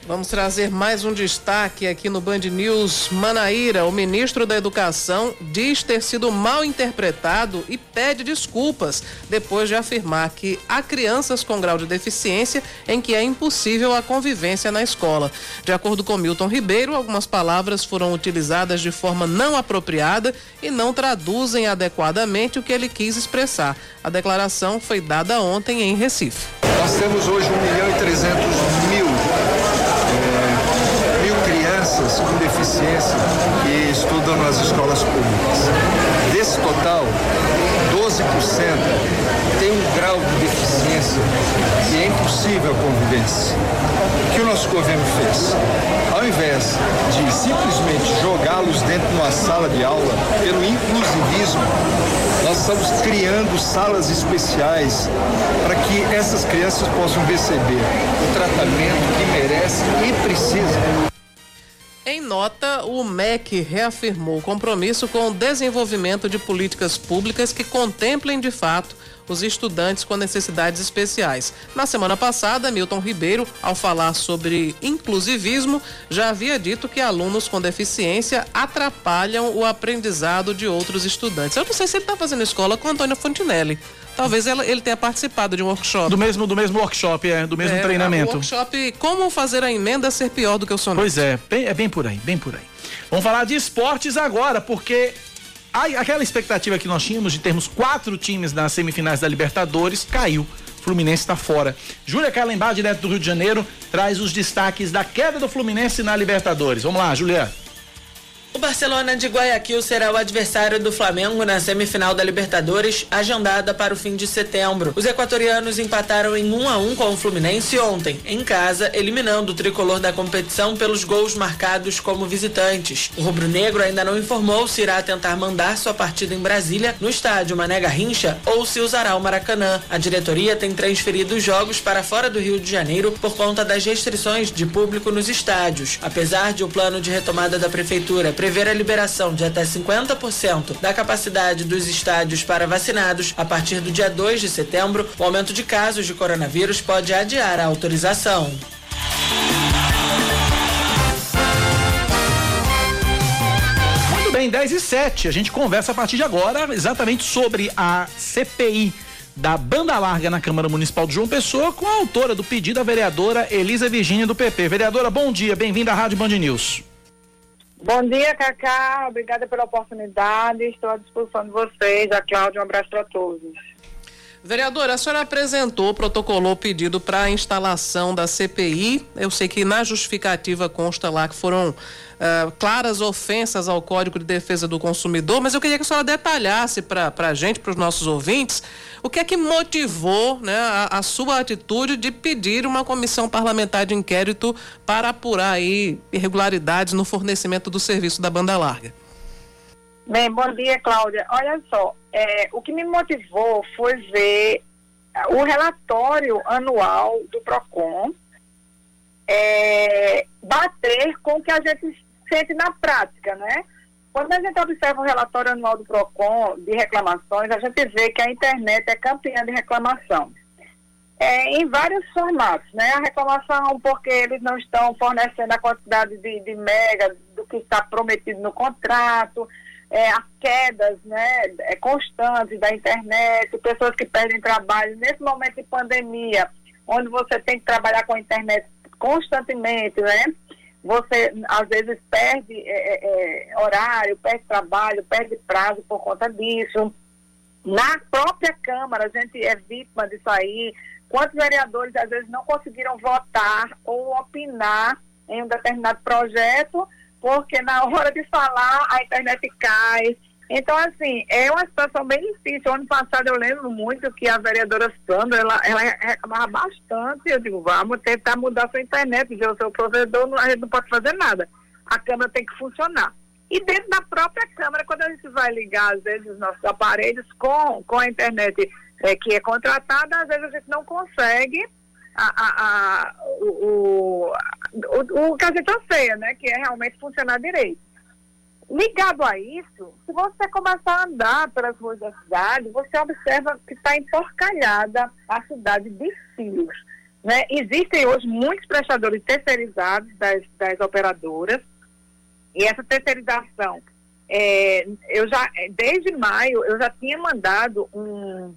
Vamos trazer mais um destaque aqui no Band News Manaíra. O ministro da Educação diz ter sido mal interpretado e pede desculpas depois de afirmar que há crianças com grau de deficiência em que é impossível a convivência na escola. De acordo com Milton Ribeiro, algumas palavras foram utilizadas de forma não apropriada e não traduzem adequadamente o que ele quis expressar. A declaração foi dada ontem em Recife. Nós temos hoje 1 milhão e 300 mil crianças com deficiência que estudam nas escolas públicas. Desse total, 12% tem um grau de deficiência que é impossível a convivência. O que o nosso governo fez? Ao invés de simplesmente jogá-los dentro de uma sala de aula, pelo inclusivismo, nós estamos criando salas especiais para que essas crianças possam receber o tratamento que merecem e precisam. Nota, o MEC reafirmou o compromisso com o desenvolvimento de políticas públicas que contemplem de fato os estudantes com necessidades especiais. Na semana passada, Milton Ribeiro, ao falar sobre inclusivismo, já havia dito que alunos com deficiência atrapalham o aprendizado de outros estudantes. Eu não sei se ele está fazendo escola com Antônio Fontinelli. Talvez ela, ele tenha participado de um workshop. Do mesmo, do mesmo workshop, é, do mesmo é, treinamento. Um workshop Como fazer a emenda ser pior do que o soneto. Pois é, bem, é bem por aí, bem por aí. Vamos falar de esportes agora, porque aquela expectativa que nós tínhamos de termos quatro times nas semifinais da Libertadores caiu. Fluminense está fora. Júlia Calembar, direto do Rio de Janeiro, traz os destaques da queda do Fluminense na Libertadores. Vamos lá, Juliana. O Barcelona de Guayaquil será o adversário do Flamengo na semifinal da Libertadores, agendada para o fim de setembro. Os equatorianos empataram em 1 a 1 com o Fluminense ontem, em casa, eliminando o tricolor da competição pelos gols marcados como visitantes. O rubro-negro ainda não informou se irá tentar mandar sua partida em Brasília, no estádio Mané Garrincha, ou se usará o Maracanã. A diretoria tem transferido os jogos para fora do Rio de Janeiro por conta das restrições de público nos estádios. Apesar de o plano de retomada da prefeitura prever a liberação de até 50% da capacidade dos estádios para vacinados a partir do dia 2 de setembro, o aumento de casos de coronavírus pode adiar a autorização. Muito bem, 10 e 7. A gente conversa a partir de agora exatamente sobre a CPI da banda larga na Câmara Municipal de João Pessoa com a autora do pedido, a vereadora Elisa Virgínia do PP. Vereadora, bom dia, bem-vinda à Rádio Band News. Bom dia, Cacá. Obrigada pela oportunidade. Estou à disposição de vocês. A Cláudia, um abraço para todos. Vereadora, a senhora apresentou, protocolou o pedido para a instalação da CPI. Eu sei que na justificativa consta lá que foram uh, claras ofensas ao Código de Defesa do Consumidor, mas eu queria que a senhora detalhasse para a gente, para os nossos ouvintes, o que é que motivou né, a, a, sua atitude de pedir uma comissão parlamentar de inquérito para apurar aí irregularidades no fornecimento do serviço da banda larga. Bem, bom dia, Cláudia. Olha só, é, o que me motivou foi ver o relatório anual do PROCON é, bater com o que a gente sente na prática, né? Quando a gente observa o relatório anual do PROCON de reclamações, a gente vê que a internet é campeã de reclamação. É, em vários formatos, né? A reclamação porque eles não estão fornecendo a quantidade de, de mega do que está prometido no contrato, é, as quedas né, é, constantes da internet, pessoas que perdem trabalho. Nesse momento de pandemia, onde você tem que trabalhar com a internet constantemente, né? Você, às vezes, perde é, é, é, horário, perde trabalho, perde prazo por conta disso. Na própria Câmara, a gente é vítima disso aí. Quantos vereadores, às vezes, não conseguiram votar ou opinar em um determinado projeto porque na hora de falar a internet cai. Então, assim, é uma situação bem difícil. Ano passado eu lembro muito que a vereadora Sandra, ela, ela reclamava bastante. Eu digo, vamos tentar mudar sua internet, dizer, o seu provedor, a gente não pode fazer nada. A câmera tem que funcionar. E dentro da própria câmera, quando a gente vai ligar, às vezes, os nossos aparelhos com, com a internet é, que é contratada, às vezes a gente não consegue a, a, o, o, o que a gente anseia, né? Que é realmente funcionar direito. Ligado a isso, se você começar a andar pelas ruas da cidade, você observa que está emporcalhada a cidade de fios. Né? Existem hoje muitos prestadores terceirizados das, das operadoras e essa terceirização, é, eu já, desde maio, eu já tinha mandado um,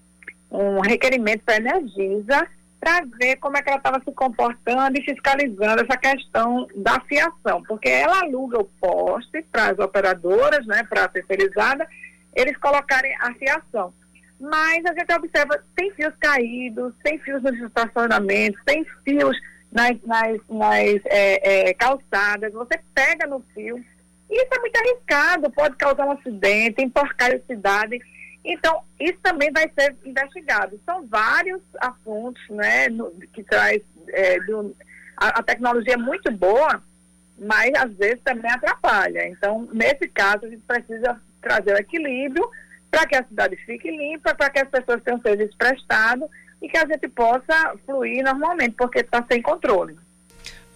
um requerimento para a Energisa para ver como é que ela estava se comportando e fiscalizando essa questão da fiação, porque ela aluga o poste para as operadoras, né, para a terceirizada, eles colocarem a fiação. Mas a gente observa, tem fios caídos, tem fios nos estacionamentos, tem fios nas, nas, nas é, é, calçadas, você pega no fio. Isso é muito arriscado, pode causar um acidente, emporcar a cidade. Então, isso também vai ser investigado. São vários assuntos né, no, que traz. É, do, a, a tecnologia é muito boa, mas às vezes também atrapalha. Então, nesse caso, a gente precisa trazer o equilíbrio para que a cidade fique limpa, para que as pessoas tenham serviço prestado e que a gente possa fluir normalmente, porque está sem controle.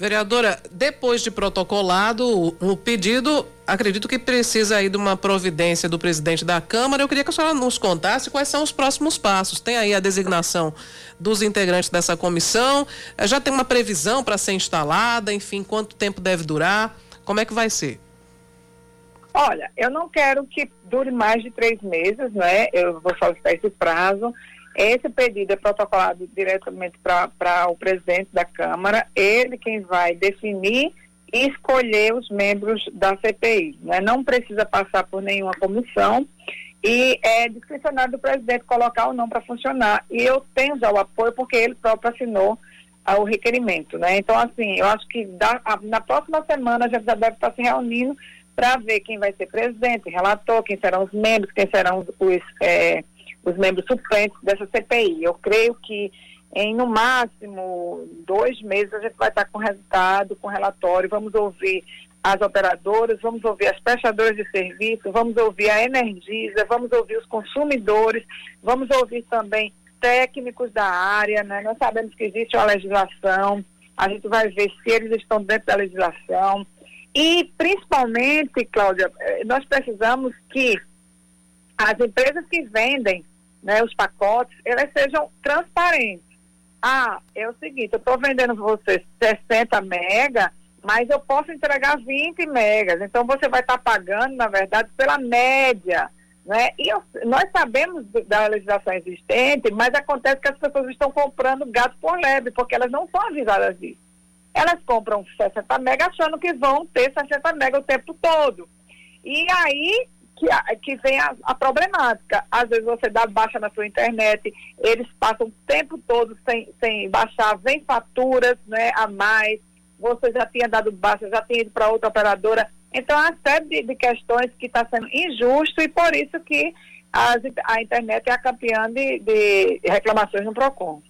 Vereadora, depois de protocolado o, pedido, acredito que precisa aí de uma providência do presidente da Câmara. Eu queria que a senhora nos contasse quais são os próximos passos. Tem aí a designação dos integrantes dessa comissão, eh, já tem uma previsão para ser instalada, enfim, quanto tempo deve durar, como é que vai ser? Olha, eu não quero que dure mais de três meses, né? Eu vou solicitar esse prazo. Esse pedido é protocolado diretamente para o presidente da Câmara, ele quem vai definir e escolher os membros da CPI. Né? Não precisa passar por nenhuma comissão e é discricionário do presidente colocar ou não para funcionar. E eu tenho já o apoio porque ele próprio assinou ah, o requerimento. Né? Então, assim, eu acho que da, a, na próxima semana a gente já deve estar se reunindo para ver quem vai ser presidente, relator, quem serão os membros, quem serão os, os, é, os membros suplentes dessa CPI. Eu creio que em no máximo dois meses a gente vai estar com resultado, com relatório, vamos ouvir as operadoras, vamos ouvir as prestadoras de serviço, vamos ouvir a Energisa, vamos ouvir os consumidores, vamos ouvir também técnicos da área, né? Nós sabemos que existe uma legislação, a gente vai ver se eles estão dentro da legislação, e, principalmente, Cláudia, eh, nós precisamos que as empresas que vendem né, os pacotes, elas sejam transparentes. Ah, é o seguinte, eu estou vendendo para você 60 mega, mas eu posso entregar 20 megas. Então, você vai estar tá pagando, na verdade, pela média. Né? E eu, nós sabemos da legislação existente, mas acontece que as pessoas estão comprando gato por lebre, porque elas não são avisadas disso elas compram 60 mega achando que vão ter 60 mega o tempo todo. E aí que, que vem a, a, problemática. Às vezes você dá baixa na sua internet, eles passam o tempo todo sem, sem baixar, vem faturas né, a mais, você já tinha dado baixa, já tinha ido para outra operadora. Então, há série de, de questões que está sendo injusto e por isso que as, a internet é a campeã de, de reclamações no PROCON.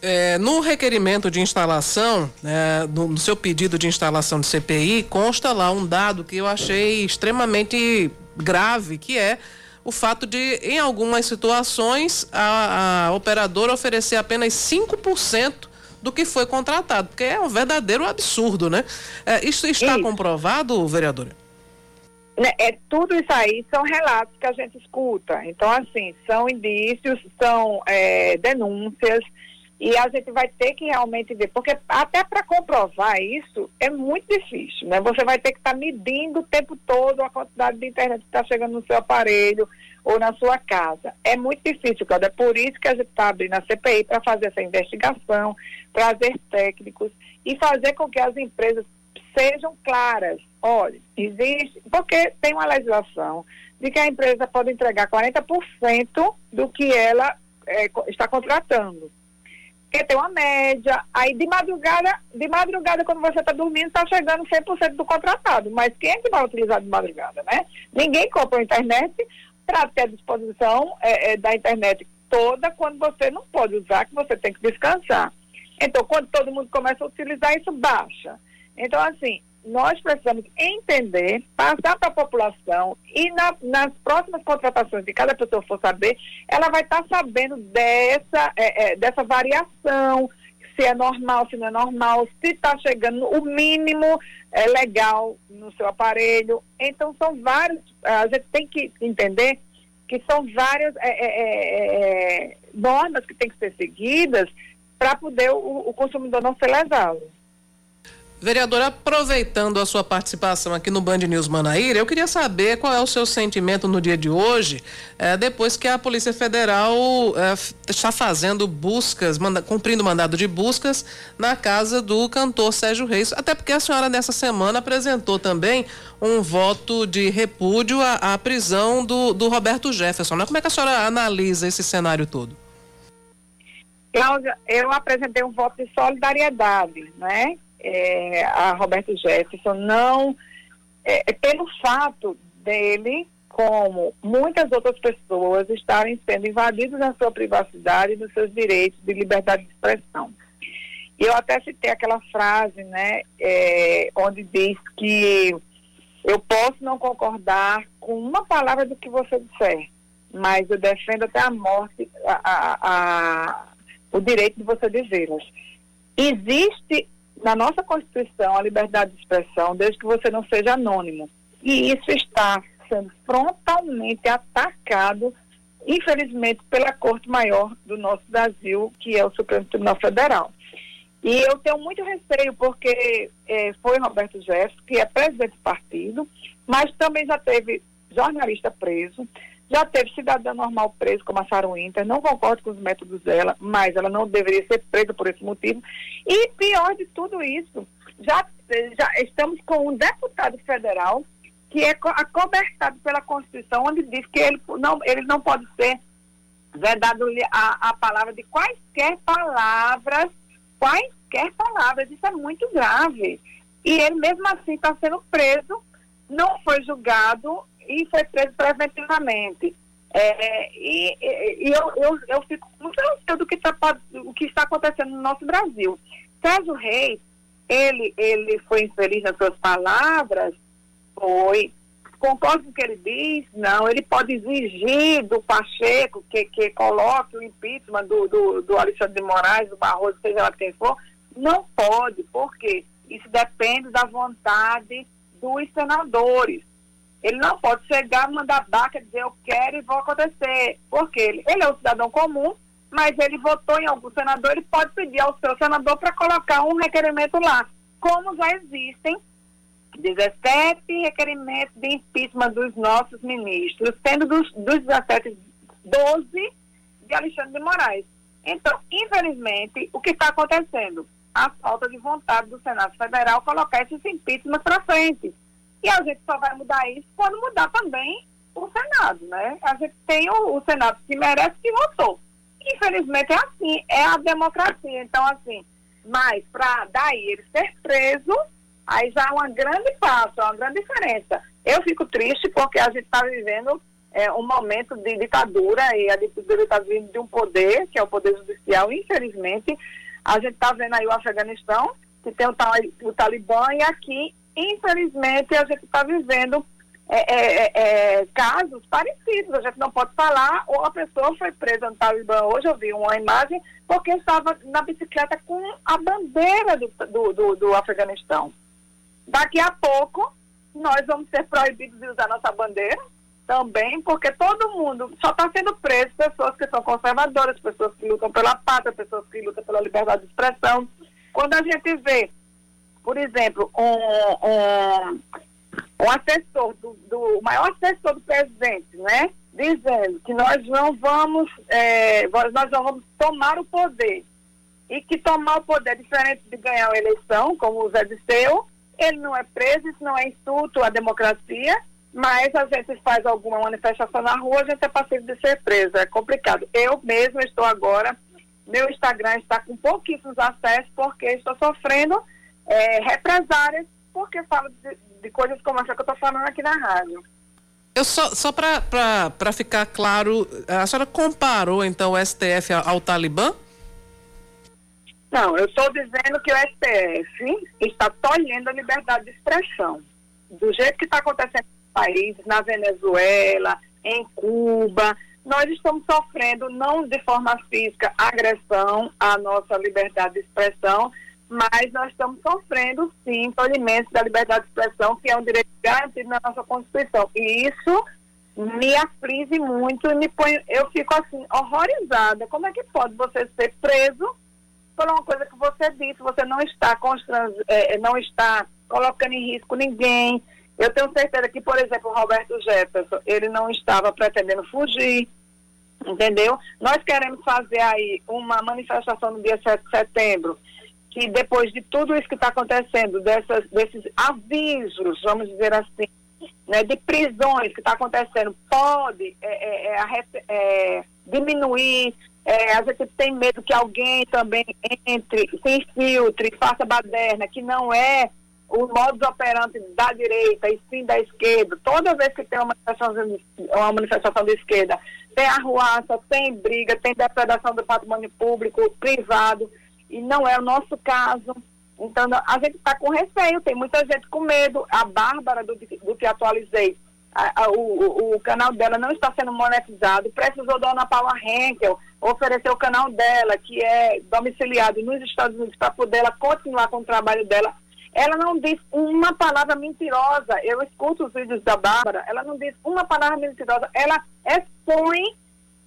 É, no requerimento de instalação, é, no, no, seu pedido de instalação de CPI, consta lá um dado que eu achei extremamente grave, que é o fato de, em algumas situações, a, a operadora oferecer apenas 5% do que foi contratado, porque é um verdadeiro absurdo, né? É, isso está isso. comprovado, vereadora? Né, é, tudo isso aí são relatos que a gente escuta. Então, assim, são indícios, são é, denúncias e a gente vai ter que realmente ver, porque até para comprovar isso é muito difícil, né? Você vai ter que estar tá medindo o tempo todo a quantidade de internet que está chegando no seu aparelho ou na sua casa. É muito difícil, Cláudia. É por isso que a gente está abrindo a CPI para fazer essa investigação, trazer técnicos e fazer com que as empresas sejam claras. Olha, existe, porque tem uma legislação de que a empresa pode entregar 40% do que ela é, está contratando porque tem uma média. Aí de madrugada, de madrugada, quando você está dormindo, está chegando 100% do contratado. Mas quem é que vai utilizar de madrugada, né? Ninguém compra a internet para ter a disposição é, é, da internet toda quando você não pode usar, que você tem que descansar. Então, quando todo mundo começa a utilizar, isso baixa. Então, assim, nós precisamos entender, passar para a população e na, nas próximas contratações de cada pessoa for saber, ela vai estar tá sabendo dessa, é, é, dessa variação, se é normal, se não é normal, se está chegando o mínimo é, legal no seu aparelho. Então, são vários, a gente tem que entender que são várias é, é, é, normas que têm que ser seguidas para poder o, o consumidor não ser lesado. Vereadora, aproveitando a sua participação aqui no Band News Manaíra, eu queria saber qual é o seu sentimento no dia de hoje, eh, depois que a Polícia Federal eh, está fazendo buscas, manda, cumprindo mandado de buscas na casa do cantor Sérgio Reis. Até porque a senhora nessa semana apresentou também um voto de repúdio à, à prisão do, do Roberto Jefferson. Né? Como é que a senhora analisa esse cenário todo? Cláudia, eu apresentei um voto de solidariedade, né? É, a Roberto Jefferson, não é, é, pelo fato dele, como muitas outras pessoas, estarem sendo invadidos na sua privacidade e nos seus direitos de liberdade de expressão. E eu até citei aquela frase, né, é, onde diz que eu posso não concordar com uma palavra do que você disser, mas eu defendo até a morte a, a, a, o direito de você dizê-las. Existe na nossa Constituição a liberdade de expressão, desde que você não seja anônimo. E isso está sendo frontalmente atacado, infelizmente, pela Corte Maior do nosso Brasil, que é o Supremo Tribunal Federal. E eu tenho muito receio, porque é, foi Roberto Jefferson, que é presidente do partido, mas também já teve jornalista preso, já teve cidadã normal preso, como a Sharon Inter, não concordo com os métodos dela, mas ela não deveria ser presa por esse motivo. E pior de tudo isso, já, já estamos com um deputado federal que é acobertado pela Constituição, onde diz que ele não, ele não pode ser vedado a, a palavra de quaisquer palavras, quaisquer palavras, isso é muito grave. E ele mesmo assim está sendo preso, não foi julgado e foi preso preventivamente. É, e, e, e eu, eu, eu, fico muito ansioso do que, tá, o que está acontecendo no nosso Brasil. Sérgio Reis, ele, ele foi infeliz nas suas palavras? Foi. Concordo com o que ele diz? Não. Ele pode exigir do Pacheco que, que coloque o impeachment do, do, do Alexandre de Moraes, do Barroso, seja lá quem for? Não pode. Por quê? Isso depende da vontade dos senadores. Ele não pode chegar, mandar baca, dizer eu quero e vou acontecer. Porque ele, ele é um cidadão comum, mas ele votou em algum senador, ele pode pedir ao seu senador para colocar um requerimento lá. Como já existem 17 requerimentos de impeachment dos nossos ministros, sendo dos, dos 17, 12 de Alexandre de Moraes. Então, infelizmente, o que está acontecendo? A falta de vontade do Senado Federal colocar esses impeachment para frente. E a gente só vai mudar isso quando mudar também o Senado, né? A gente tem o, o Senado que merece que votou. Infelizmente é assim, é a democracia. Então, assim, mas para daí ele ser preso, aí já é uma grande passo, é uma grande diferença. Eu fico triste porque a gente está vivendo é, um momento de ditadura e a ditadura está vindo de um poder, que é o poder judicial, infelizmente. A gente está vendo aí o Afeganistão, que tem o, o Talibã, e aqui infelizmente, a gente está vivendo é, é, é, é, casos parecidos. A gente não pode falar, ou a pessoa foi presa no Talibã. Hoje eu vi uma imagem porque estava na bicicleta com a bandeira do, do, do, do Afeganistão. Daqui a pouco, nós vamos ser proibidos de usar nossa bandeira também, porque todo mundo só está sendo preso pessoas que são conservadoras, pessoas que lutam pela pátria, pessoas que lutam pela liberdade de expressão. Quando a gente vê por exemplo, um, um, um assessor, do, do, o maior assessor do presidente, né? Dizendo que nós não vamos, é, nós não vamos tomar o poder. E que tomar o poder é diferente de ganhar uma eleição, como o Zé Disseu, ele não é preso, isso não é insulto à democracia, mas a gente faz alguma manifestação na rua, a gente é passivo de ser preso, é complicado. Eu mesmo estou agora, meu Instagram está com pouquíssimos acessos, porque estou sofrendo é, represárias, porque falo de, de, coisas como essa que eu estou falando aqui na rádio. Eu só, só para ficar claro, a senhora comparou então o STF ao, ao Talibã? Não, eu estou dizendo que o STF está tolhendo a liberdade de expressão. Do jeito que está acontecendo no país, na Venezuela, em Cuba, nós estamos sofrendo, não de forma física, agressão à nossa liberdade de expressão, mas nós estamos sofrendo, sim, tolimento da liberdade de expressão, que é um direito garantido na nossa Constituição. E isso me aflige muito, me põe, eu fico assim, horrorizada. Como é que pode você ser preso por uma coisa que você disse, você não está constran- é, não está colocando em risco ninguém. Eu tenho certeza que, por exemplo, o Roberto Jefferson, ele não estava pretendendo fugir, entendeu? Nós queremos fazer aí uma manifestação no dia 7 de setembro, que depois de tudo isso que está acontecendo, dessas, desses avisos, vamos dizer assim, né, de prisões que está acontecendo, pode é, é, é, é, diminuir. A gente tem medo que alguém também entre, se infiltre, faça baderna, que não é o modus operandi da direita e sim da esquerda. Toda vez que tem uma manifestação, de- uma manifestação de esquerda, tem arruaça, tem briga, tem depredação do patrimônio público, privado, e não é o nosso caso. Então, a gente está com receio, tem muita gente com medo. A Bárbara, do, do que atualizei, a- a- o, o- canal dela não está sendo monetizado. Precisou da Ana Paula Henkel oferecer o canal dela, que é domiciliado nos Estados Unidos, para poder ela continuar com o trabalho dela. Ela não diz uma palavra mentirosa. Eu escuto os vídeos da Bárbara, ela não diz uma palavra mentirosa. Ela expõe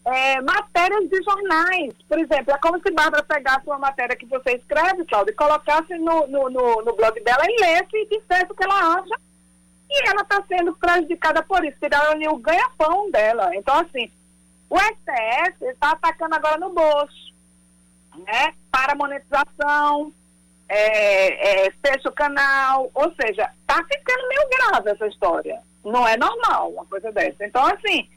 é, matérias de jornais. Por exemplo, é como se Bárbara pegasse uma matéria que você escreve, Cláudia, e colocasse no, no, no, no blog dela e lesse e dissesse o que ela acha. E ela está sendo prejudicada por isso, tiraram ali o ganha-pão dela. Então, assim, o STF está atacando agora no bolso, né? Para monetização, é, é, fecha o canal, ou seja, está ficando meio grave essa história. Não é normal uma coisa dessa. Então, assim,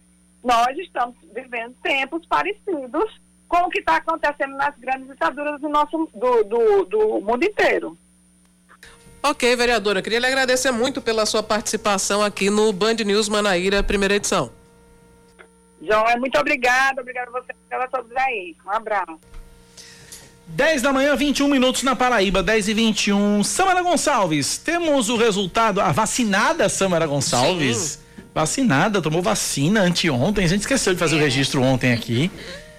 nós estamos vivendo tempos parecidos com o que está acontecendo nas grandes ditaduras do nosso do, do, do mundo inteiro. Ok, vereadora, queria lhe agradecer muito pela sua participação aqui no Band News Manaíra, primeira edição. João, é muito obrigada, obrigada a você pela todos aí. Um abraço. 10 da manhã, 21 minutos na Paraíba, 10 e 21. Samara Gonçalves, temos o resultado. A vacinada Samara Gonçalves. Vacinada, tomou vacina anteontem. A gente esqueceu de fazer o registro ontem aqui.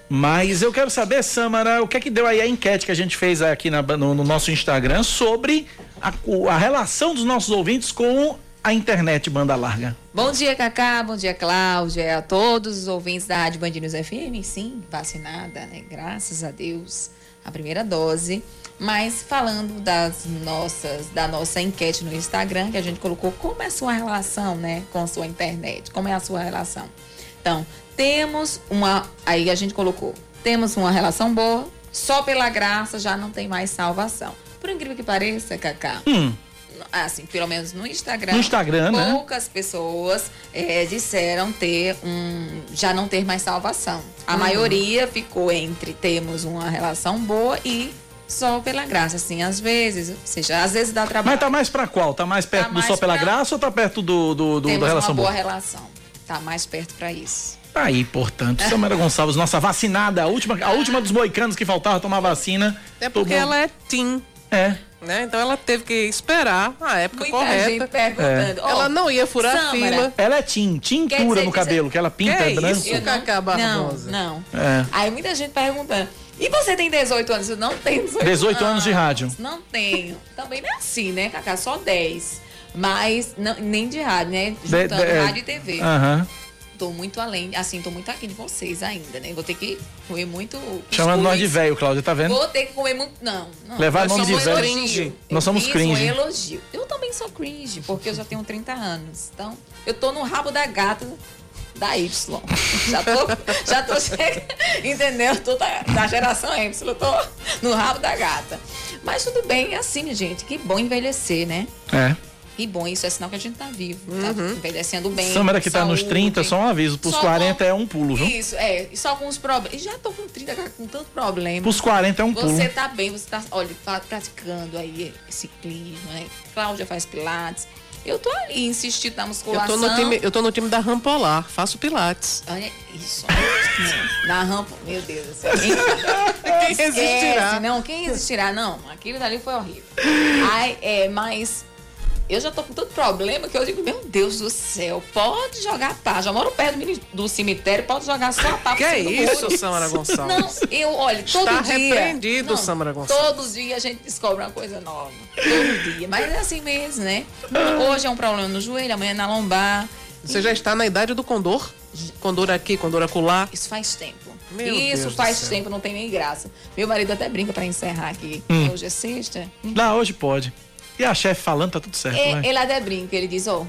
Mas eu quero saber, Samara, o que é que deu aí a enquete que a gente fez aqui na- no, no nosso Instagram sobre a, a relação dos nossos ouvintes com a internet banda larga. Bom dia, Cacá. Bom dia, Cláudia. A todos os ouvintes da Rádio Band News FM. Sim, vacinada, né? Graças a Deus. A primeira dose. Mas falando das nossas, da nossa enquete no Instagram, que a gente colocou como é a sua relação, né, com a sua internet? Como é a sua relação? Então, temos uma. Aí a gente colocou. Temos uma relação boa, só pela graça já não tem mais salvação. Por incrível que pareça, Cacá, Hum, assim, pelo menos no Instagram. No Instagram, né? Poucas pessoas eh, disseram ter um. já não ter mais salvação. A Uhum. maioria ficou entre temos uma relação boa e só pela graça. Assim, às vezes, ou seja, às vezes dá trabalho. mas tá mais pra qual? Tá mais perto do mais só pela pra- graça ou tá perto do, do, do- Temos da relação uma boa boa? relação. Tá mais perto pra isso. Tá aí, portanto, Samara Gonçalves, nossa vacinada, a última, a última dos moicanos que faltava tomar vacina. É porque ela é teen. É. Né? Então ela teve que esperar a época Muita correta. gente perguntando. Ó, Ela não ia furar a Samara, fila. Ela é tim, tintura no cabelo, que ela pinta Que é branco. isso, Cacá Não, não. É. Aí muita gente perguntando. E você tem 18 anos? Eu não tenho 18, 18 anos de rádio. Não tenho. Também não é assim, né, Cacá? Só 10. Mas não- nem de rádio, né? De- Juntando de- é. rádio e TV. Aham. Tô muito além, assim, tô muito aqui de vocês ainda, né? Vou ter que comer muito. Chamando nós de velho, Cláudia, tá vendo? Vou ter que comer muito. Não, não. Levar nome de velho. elogio. Nós somos cringe. Um elogio. Eu também sou cringe, porque eu já tenho 30 anos. Então, eu tô no rabo da gata da Y. Já tô, já tô chegando, entendeu? Tô da, da geração Y, tô no rabo da gata. Mas tudo bem, é assim, gente. Que bom envelhecer, né? É. Que bom, isso é sinal que a gente tá vivo, tá envelhecendo bem. Samara que tá nos saúde. 30, só um aviso. Pros Só 40 é um pulo, viu? Isso, é. E só com os problemas. E já tô com 30, cara, com tanto problema. Pros 40 é um pulo. Você tá bem, você tá, olha, fa- praticando aí ciclismo, né? Cláudia faz pilates. Eu tô ali insistindo na Eu musculação. tô, no time, eu tô no time da Rampolar, faço pilates. Olha isso. Não, Na rampa, meu Deus do céu. Quem, Esquece, resistirá? Não, quem resistirá? Não, aquilo dali foi horrível. Ai, é, mas eu já tô com tanto problema que eu digo, meu Deus do céu, pode jogar pá. Já moro perto do cemitério, pode jogar só a pá Que é isso. Samara Gonçalves? Não, eu, olha, todo Está dia. repreendido, não, Samara Gonçalves. Todo dia a gente descobre uma coisa nova. Todo dia. Mas é assim mesmo, né? Hoje é um problema no joelho, amanhã é na lombar. Você já está na idade do condor? Condor aqui, condor acolá. Isso faz tempo. Meu Isso Deus faz tempo, não tem nem graça. Meu marido até brinca pra encerrar aqui. Hum. Hoje é sexta. Não, hoje pode. E a chefe falando, tá tudo certo, E- vai. ele até brinca, ele diz, ó,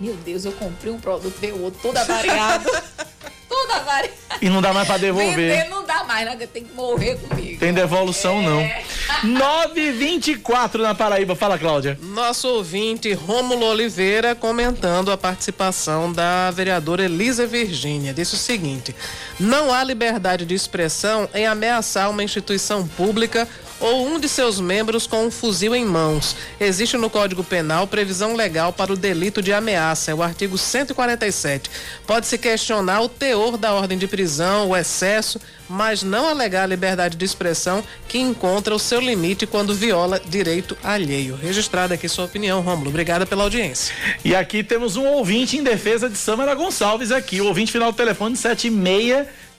meu Deus, eu comprei um produto, veio outro todo avariado. todo avariado. E não dá mais pra devolver. Vender não dá mais, né? Tem que morrer comigo. Tem devolução, não. É. 924 na Paraíba. Fala, Cláudia. Nosso ouvinte Rômulo Oliveira comentando a participação da vereadora Elisa Virgínia. Disse o seguinte: não há liberdade de expressão em ameaçar uma instituição pública ou um de seus membros com um fuzil em mãos. Existe no Código Penal previsão legal para o delito de ameaça, é o artigo 147. Pode-se questionar o teor da ordem de prisão, o excesso, mas não alegar a liberdade de expressão que encontra o seu limite quando viola direito alheio. Registrada aqui sua opinião, Rômulo. Obrigada pela audiência. E aqui temos um ouvinte em defesa de Samara Gonçalves aqui. O ouvinte final do telefone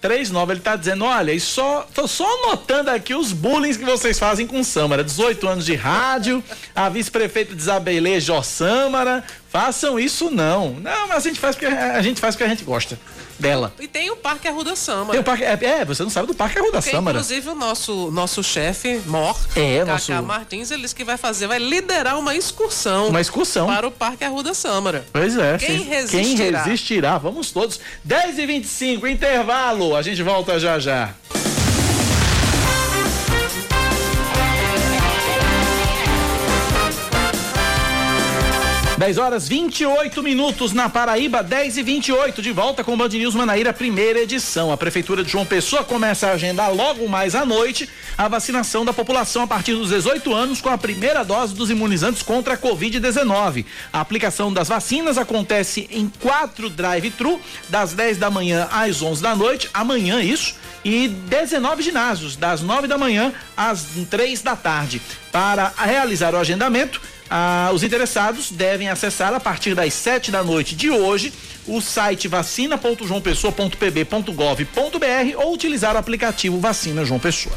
7639. Ele tá dizendo: olha, e só, tô só anotando aqui os bullying que vocês fazem com Samara. 18 anos de rádio, a vice-prefeita de Isabelê, Jó Samara. Façam isso não. Não, mas a gente faz porque a gente faz porque a gente gosta dela. E tem o Parque Arruda Samba. Tem o parque, é, é, você não sabe do Parque Arruda Porque, Samara. inclusive, o nosso, nosso chefe, Mor, É, Cacá nosso- Martins, ele disse que vai fazer, vai liderar uma excursão. Uma excursão. Para o Parque Arruda Sâmara. Pois é. Quem resistirá? Quem resistirá? Vamos todos. 10 e 25 intervalo. A gente volta já já. Dez horas 28 minutos na Paraíba, 10 e 28 de volta com o Band News Manaíra, primeira edição. A Prefeitura de João Pessoa começa a agendar logo mais à noite a vacinação da população a partir dos 18 anos com a primeira dose dos imunizantes contra a Covid-19. A aplicação das vacinas acontece em quatro drive-thru, das 10 da manhã às 11 da noite, amanhã isso, e 19 ginásios, das 9 da manhã às 3 da tarde. Para realizar o agendamento, ah, os interessados devem acessar a partir das 7 da noite de hoje o site vacina.joaopessoa.pb.gov.br ou utilizar o aplicativo Vacina João Pessoa.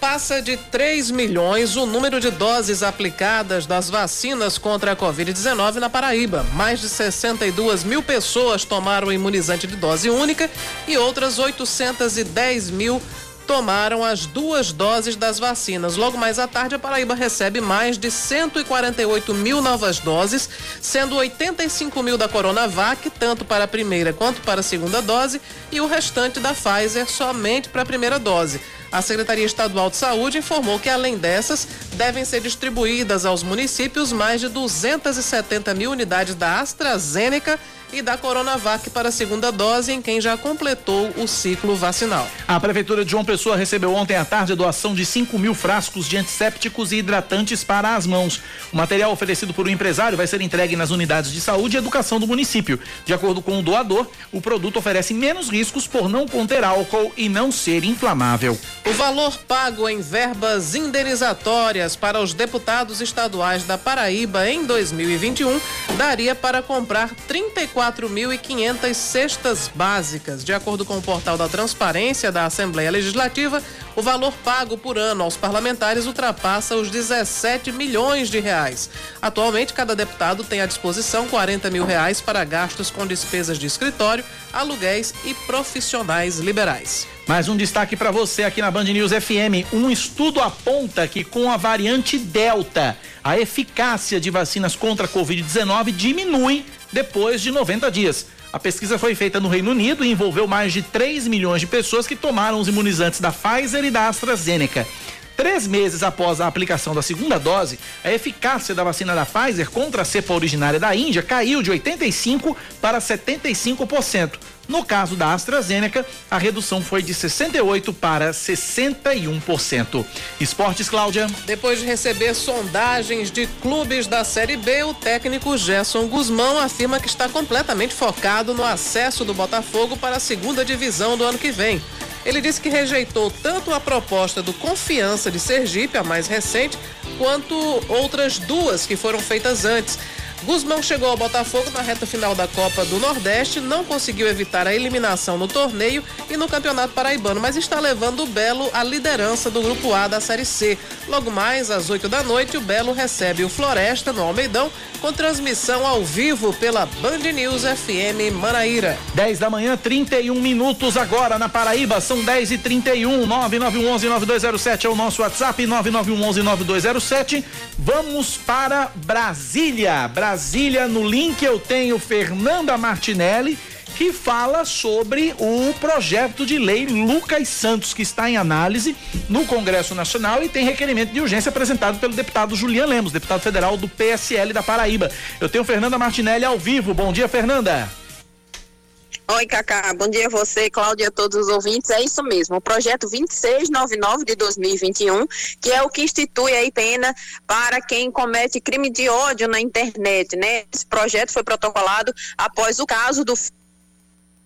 Passa de 3 milhões o número de doses aplicadas das vacinas contra a Covid-19 na Paraíba. Mais de 62 mil pessoas tomaram imunizante de dose única e outras 810 mil tomaram as duas doses das vacinas. Logo mais à tarde, a Paraíba recebe mais de 148 mil novas doses, sendo 85 mil da Coronavac, tanto para a primeira quanto para a segunda dose, e o restante da Pfizer somente para a primeira dose. A Secretaria Estadual de Saúde informou que, além dessas, devem ser distribuídas aos municípios mais de 270 mil unidades da AstraZeneca e da Coronavac para a segunda dose em quem já completou o ciclo vacinal. A Prefeitura de João Pessoa recebeu ontem à tarde doação de 5 mil frascos de antissépticos e hidratantes para as mãos. O material oferecido por um empresário vai ser entregue nas unidades de saúde e educação do município. De acordo com o doador, o produto oferece menos riscos por não conter álcool e não ser inflamável. O valor pago em verbas indenizatórias para os deputados estaduais da Paraíba em 2021 daria para comprar 34.500 cestas básicas. De acordo com o portal da Transparência da Assembleia Legislativa, o valor pago por ano aos parlamentares ultrapassa os 17 milhões de reais. Atualmente, cada deputado tem à disposição 40 mil reais para gastos com despesas de escritório, aluguéis e profissionais liberais. Mais um destaque para você aqui na Band News FM. Um estudo aponta que com a variante Delta, a eficácia de vacinas contra a Covid-19 diminui depois de 90 dias. A pesquisa foi feita no Reino Unido e envolveu mais de 3 milhões de pessoas que tomaram os imunizantes da Pfizer e da AstraZeneca. Três meses após a aplicação da segunda dose, a eficácia da vacina da Pfizer contra a cepa originária da Índia caiu de 85% para 75%. No caso da AstraZeneca, a redução foi de 68% para 61%. Esportes, Cláudia. Depois de receber sondagens de clubes da Série B, o técnico Gerson Guzmão afirma que está completamente focado no acesso do Botafogo para a segunda divisão do ano que vem. Ele disse que rejeitou tanto a proposta do Confiança de Sergipe, a mais recente, quanto outras duas que foram feitas antes. Guzmão chegou ao Botafogo na reta final da Copa do Nordeste, não conseguiu evitar a eliminação no torneio e no Campeonato Paraibano, mas está levando o Belo à liderança do Grupo A da Série C. Logo mais, às 8 da noite, o Belo recebe o Floresta no Almeidão, com transmissão ao vivo pela Band News FM Manaíra. 10 da manhã, 31 minutos agora na Paraíba, são 10 e 31 9911 9207 é o nosso WhatsApp, 9911 9207. Vamos para Brasília. Brasília, no link eu tenho Fernanda Martinelli que fala sobre o projeto de lei Lucas Santos, que está em análise no Congresso Nacional e tem requerimento de urgência apresentado pelo deputado Julian Lemos, deputado federal do PSL da Paraíba. Eu tenho Fernanda Martinelli ao vivo. Bom dia, Fernanda. Oi, Cacá. Bom dia a você, Cláudia, a todos os ouvintes. É isso mesmo. O projeto 2699 de 2021, que é o que institui aí pena para quem comete crime de ódio na internet, né? Esse projeto foi protocolado após o caso do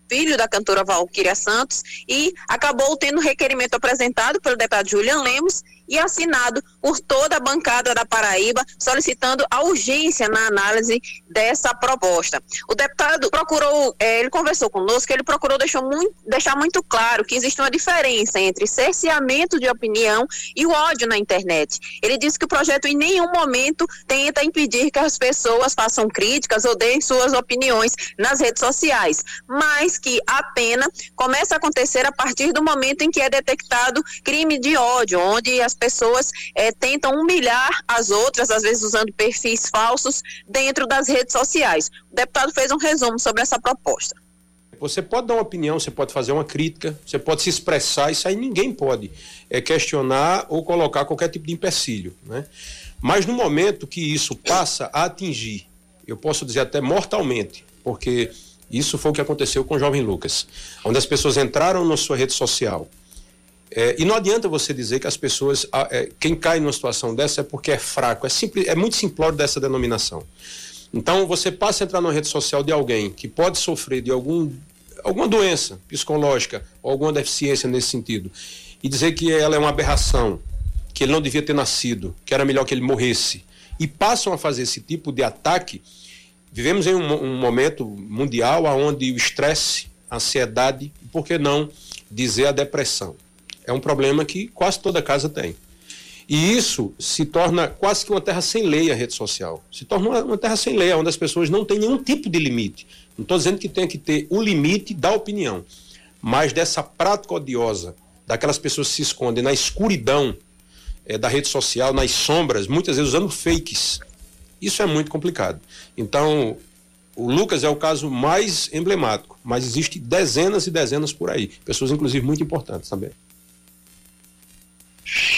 filho da cantora Valquíria Santos e acabou tendo requerimento apresentado pelo deputado Julian Lemos e assinado por toda a bancada da Paraíba, solicitando a urgência na análise dessa proposta. O deputado procurou, eh, ele conversou conosco, ele procurou deixar muito, deixar muito claro que existe uma diferença entre cerceamento de opinião e o ódio na internet. Ele disse que o projeto em nenhum momento tenta impedir que as pessoas façam críticas ou deem suas opiniões nas redes sociais, mas que a pena começa a acontecer a partir do momento em que é detectado crime de ódio, onde as pessoas eh, tentam humilhar as outras, às vezes usando perfis falsos, dentro das redes sociais. O deputado fez um resumo sobre essa proposta. Você pode dar uma opinião, você pode fazer uma crítica, você pode se expressar, isso aí ninguém pode é, questionar ou colocar qualquer tipo de empecilho. Né? Mas no momento que isso passa a atingir, eu posso dizer até mortalmente, porque isso foi o que aconteceu com o jovem Lucas, onde as pessoas entraram na sua rede social, é, e não adianta você dizer que as pessoas, é, quem cai numa situação dessa é porque é fraco. É, simples, é muito simplório dessa denominação. Então, você passa a entrar na rede social de alguém que pode sofrer de algum, alguma doença psicológica ou alguma deficiência nesse sentido e dizer que ela é uma aberração, que ele não devia ter nascido, que era melhor que ele morresse, e passam a fazer esse tipo de ataque. Vivemos em um, um momento mundial onde o estresse, a ansiedade, por que não dizer a depressão? É um problema que quase toda casa tem. E isso se torna quase que uma terra sem lei a rede social. Se torna uma, terra sem lei, onde as pessoas não têm nenhum tipo de limite. Não estou dizendo que tem que ter o limite da opinião, mas dessa prática odiosa, daquelas pessoas que se escondem na escuridão é, da rede social, nas sombras, muitas vezes usando fakes. Isso é muito complicado. Então, o Lucas é o caso mais emblemático, mas existe dezenas e dezenas por aí, pessoas inclusive muito importantes também.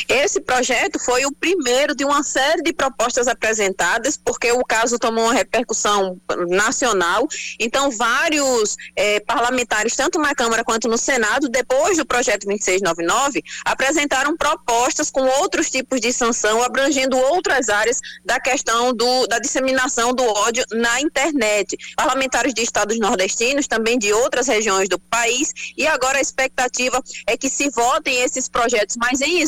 Esse projeto foi o primeiro de uma série de propostas apresentadas, porque o caso tomou uma repercussão nacional. Então, vários eh, parlamentares, tanto na Câmara quanto no Senado, depois do projeto 2699, apresentaram propostas com outros tipos de sanção, abrangendo outras áreas da questão do, da disseminação do ódio na internet. Parlamentares de estados nordestinos, também de outras regiões do país, e agora a expectativa é que se votem esses projetos, mas em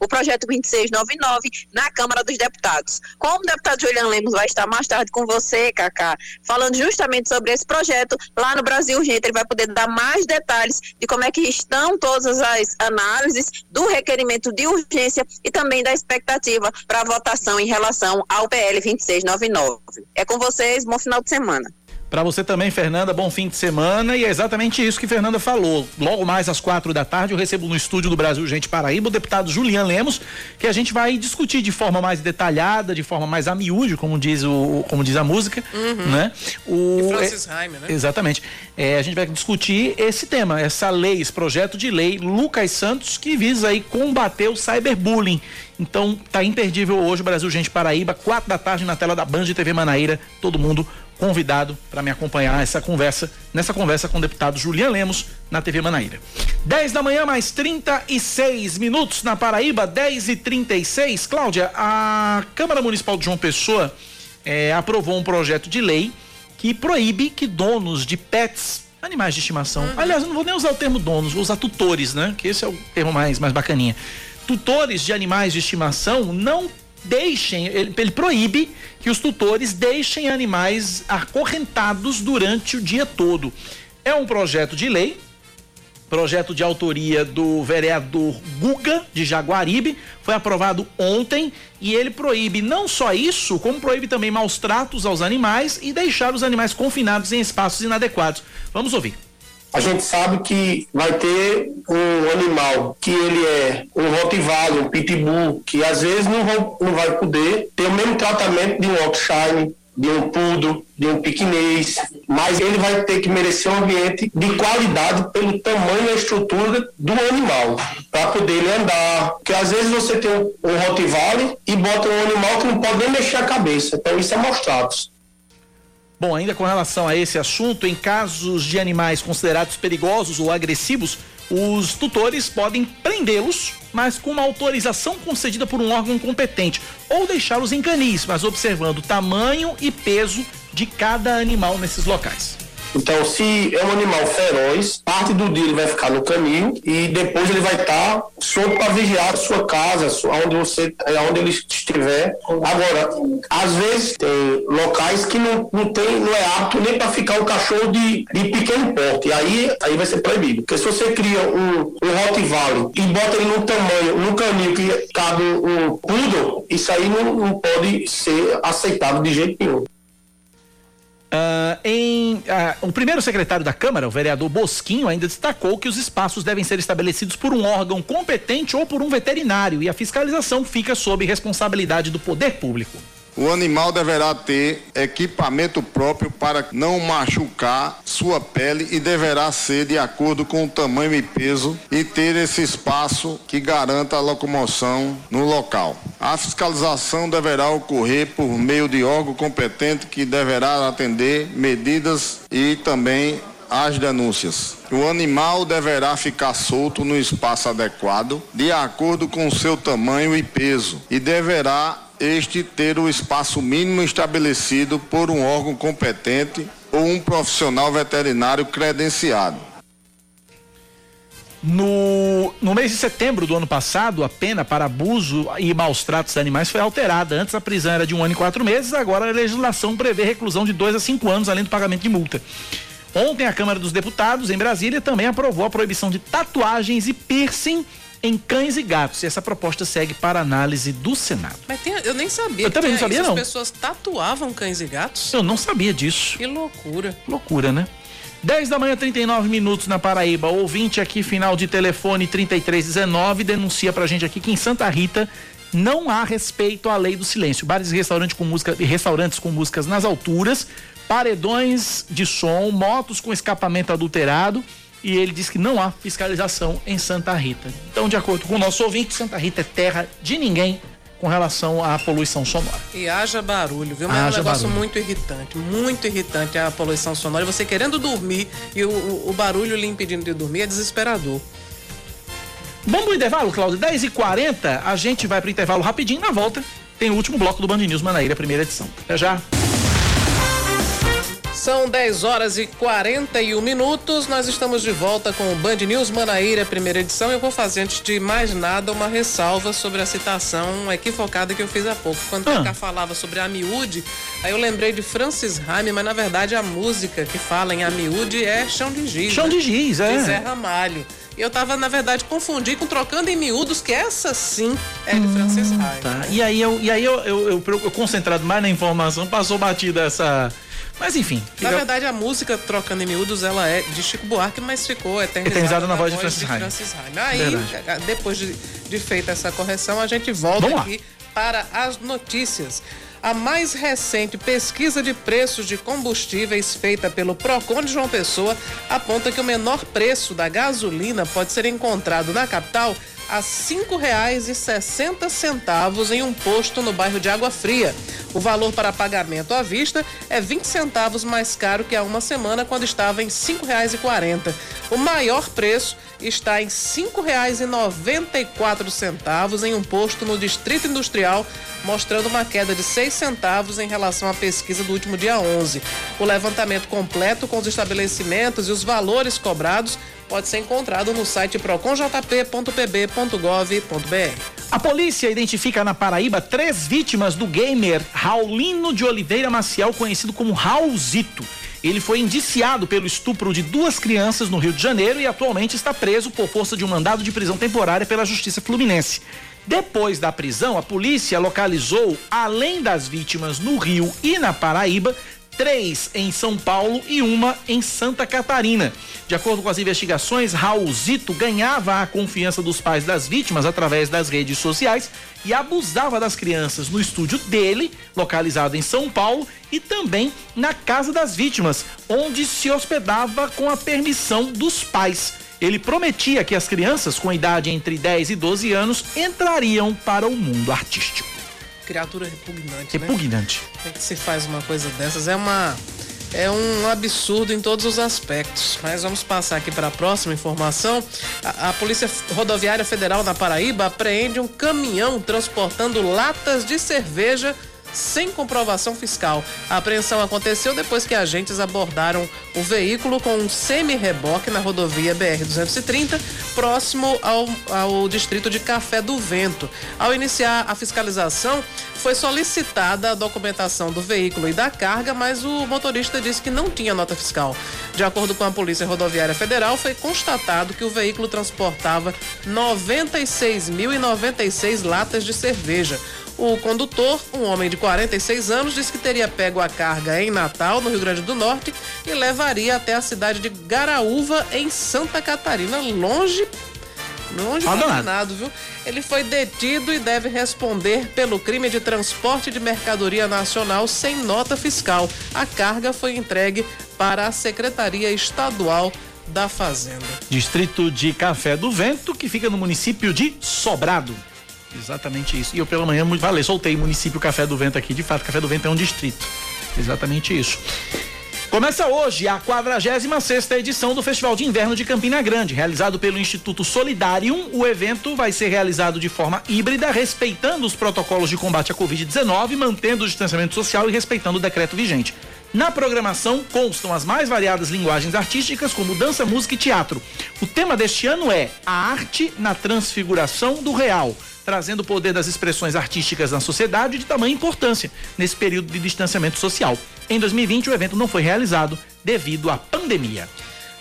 o projeto 2699 na Câmara dos Deputados. Como o deputado Julian Lemos vai estar mais tarde com você, Cacá, falando justamente sobre esse projeto lá no Brasil Urgente, ele vai poder dar mais detalhes de como é que estão todas as análises do requerimento de urgência e também da expectativa para a votação em relação ao PL 2699. É com vocês, bom final de semana. Para você também, Fernanda, bom fim de semana. E é exatamente isso que Fernanda falou. Logo mais às quatro da tarde, eu recebo no estúdio do Brasil Gente Paraíba o deputado Julian Lemos, que a gente vai discutir de forma mais detalhada, de forma mais a miúde, como diz, o, como diz a música. Uhum. Né? O, E Francis Haime, né? Exatamente. É, a gente vai discutir esse tema, essa lei, esse projeto de lei Lucas Santos, que visa aí combater o cyberbullying. Então, tá imperdível hoje o Brasil Gente Paraíba, quatro da tarde na tela da Band TV Manaíra. Todo mundo convidado para me acompanhar essa conversa, nessa conversa com o deputado Julian Lemos na TV Manaíra. 10 da manhã, mais 36 minutos na Paraíba, 10 e 36 Cláudia, a Câmara Municipal de João Pessoa eh, aprovou um projeto de lei que proíbe que donos de pets, animais de estimação, aliás, eu não vou nem usar o termo donos, vou usar tutores, né? Que esse é o termo mais, mais bacaninha. Tutores de animais de estimação não deixem, ele, ele proíbe que os tutores deixem animais acorrentados durante o dia todo. É um projeto de lei, projeto de autoria do vereador Guga de Jaguaribe, foi aprovado ontem e ele proíbe não só isso, como proíbe também maus tratos aos animais e deixar os animais confinados em espaços inadequados. Vamos ouvir. A gente sabe que vai ter um animal que ele é um Rottweiler, um Pitbull, que às vezes não, vão, não vai poder ter o mesmo tratamento de um Yorkshire, de um Poodle, de um Piquinês, mas ele vai ter que merecer um ambiente de qualidade pelo tamanho e estrutura do animal, para poder ele andar. Porque às vezes você tem um, um Rottweiler e bota um animal que não pode nem mexer a cabeça, então isso é mostrado. Bom, ainda com relação a esse assunto, em casos de animais considerados perigosos ou agressivos, os tutores podem prendê-los, mas com uma autorização concedida por um órgão competente, ou deixá-los em canis, mas observando o tamanho e peso de cada animal nesses locais. Então, se é um animal feroz, parte do dia ele vai ficar no caminho e depois ele vai estar solto para vigiar a sua casa, onde você, onde ele estiver. Agora, às vezes tem locais que não, não tem, não é apto nem para ficar um cachorro de, de pequeno porte. Aí, aí vai ser proibido. Porque se você cria um, um Rottweiler e bota ele num tamanho, num caminho que cabe um poodle, isso aí não, não pode ser aceitável de jeito nenhum. Uh, em uh, o primeiro secretário da Câmara, o vereador Bosquinho, ainda destacou que os espaços devem ser estabelecidos por um órgão competente ou por um veterinário e a fiscalização fica sob responsabilidade do poder público. O animal deverá ter equipamento próprio para não machucar sua pele e deverá ser de acordo com o tamanho e peso e ter esse espaço que garanta a locomoção no local. A fiscalização deverá ocorrer por meio de órgão competente que deverá atender medidas e também as denúncias. O animal deverá ficar solto no espaço adequado, de acordo com seu tamanho e peso, e deverá este ter o espaço mínimo estabelecido por um órgão competente ou um profissional veterinário credenciado. No, no mês de setembro do ano passado, a pena para abuso e maus tratos de animais foi alterada. Antes a prisão era de um ano e quatro meses, agora a legislação prevê reclusão de dois a cinco anos, além do pagamento de multa. Ontem a Câmara dos Deputados, em Brasília, também aprovou a proibição de tatuagens e piercing em cães e gatos. E essa proposta segue para análise do Senado. Mas tem, eu nem sabia. Eu também não sabia, isso. não. As pessoas tatuavam cães e gatos? Eu não sabia disso. Que loucura. Loucura, né? 10 da manhã, 39 minutos na Paraíba. Ouvinte aqui, final de telefone 3319, denuncia pra gente aqui que em Santa Rita não há respeito à lei do silêncio. Bares e restaurantes com, música, restaurantes com músicas nas alturas, paredões de som, motos com escapamento adulterado e ele diz que não há fiscalização em Santa Rita. Então, de acordo com o nosso ouvinte, Santa Rita é terra de ninguém com relação à poluição sonora. E haja barulho, viu? Mas Haja é um negócio barulho. muito irritante, muito irritante a poluição sonora. E você querendo dormir e o, o, o barulho lhe impedindo de dormir é desesperador. Vamos pro intervalo, Cláudio? 10 e 40 a gente vai pro intervalo rapidinho. Na volta, tem o último bloco do Band News Manaíra, primeira edição. Até já. São 10 horas e 41 minutos. Nós estamos de volta com o Band News Manaíra, primeira edição. Eu vou fazer, antes de mais nada, uma ressalva sobre a citação equivocada que eu fiz há pouco. Quando o Cacá falava sobre a miúde, aí eu lembrei de Francis Raime, mas na verdade a música que fala em a miúde é Chão de Giz. Chão né? de Giz, é. De Zé Ramalho. E eu tava, na verdade, confundi com Trocando em Miúdos, que essa sim é de Francis Raime. Tá. E aí, eu, e aí eu, eu, eu, eu concentrado mais na informação, passou batida essa. Mas enfim. Na verdade, a música Trocando em Miúdos, ela é de Chico Buarque, mas ficou eternizada, Eternizada na voz de Francis Raime. Raime. Aí, Verdade. depois de, de feita essa correção, a gente volta Vamos lá. aqui para as notícias. A mais recente pesquisa de preços de combustíveis feita pelo Procon de João Pessoa aponta que o menor preço da gasolina pode ser encontrado na capital a R$ 5,60 em um posto no bairro de Água Fria. O valor para pagamento à vista é 20 centavos mais caro que há uma semana, quando estava em R$ 5,40. O maior preço está em R$ 5,94 em um posto no Distrito Industrial, mostrando uma queda de 6 centavos em relação à pesquisa do último dia 11. O levantamento completo com os estabelecimentos e os valores cobrados pode ser encontrado no site proconjp.pb.gov.br. A polícia identifica na Paraíba três vítimas do gamer Raulino de Oliveira Maciel, conhecido como Raulzito. Ele foi indiciado pelo estupro de duas crianças no Rio de Janeiro e atualmente está preso por força de um mandado de prisão temporária pela Justiça Fluminense. Depois da prisão, a polícia localizou, além das vítimas no Rio e na Paraíba, três em São Paulo e uma em Santa Catarina. De acordo com as investigações, Raulzito ganhava a confiança dos pais das vítimas através das redes sociais e abusava das crianças no estúdio dele, localizado em São Paulo, e também na casa das vítimas, onde se hospedava com a permissão dos pais. Ele prometia que as crianças com idade entre 10 e 12 anos entrariam para o mundo artístico. Criatura repugnante. Repugnante. Né? Como é que se faz uma coisa dessas? É uma. É um absurdo em todos os aspectos. Mas vamos passar aqui para a próxima informação. A, a, Polícia Rodoviária Federal na Paraíba apreende um caminhão transportando latas de cerveja sem comprovação fiscal. A apreensão aconteceu depois que agentes abordaram o veículo com um semi-reboque na rodovia BR-230, próximo ao, ao distrito de Café do Vento. Ao iniciar a fiscalização, foi solicitada a documentação do veículo e da carga, mas o motorista disse que não tinha nota fiscal. De acordo com a Polícia Rodoviária Federal, foi constatado que o veículo transportava 96.096 latas de cerveja. O condutor, um homem de 46 anos, disse que teria pego a carga em Natal, no Rio Grande do Norte, e levaria até a cidade de Garaúva, em Santa Catarina, longe Longe nada, viu? Ele foi detido e deve responder pelo crime de transporte de mercadoria nacional sem nota fiscal. A carga foi entregue para a Secretaria Estadual da Fazenda. Distrito de Café do Vento, que fica no município de Sobrado. Exatamente isso. E eu pela manhã, falei, soltei município Café do Vento aqui. De fato, Café do Vento é um distrito. Exatamente isso. Começa hoje a 46 edição do Festival de Inverno de Campina Grande, realizado pelo Instituto Solidarium. O evento vai ser realizado de forma híbrida, respeitando os protocolos de combate à Covid-19, mantendo o distanciamento social e respeitando o decreto vigente. Na programação constam as mais variadas linguagens artísticas, como dança, música e teatro. O tema deste ano é A Arte na Transfiguração do Real trazendo o poder das expressões artísticas na sociedade de tamanha importância nesse período de distanciamento social. Em 2020, o evento não foi realizado devido à pandemia.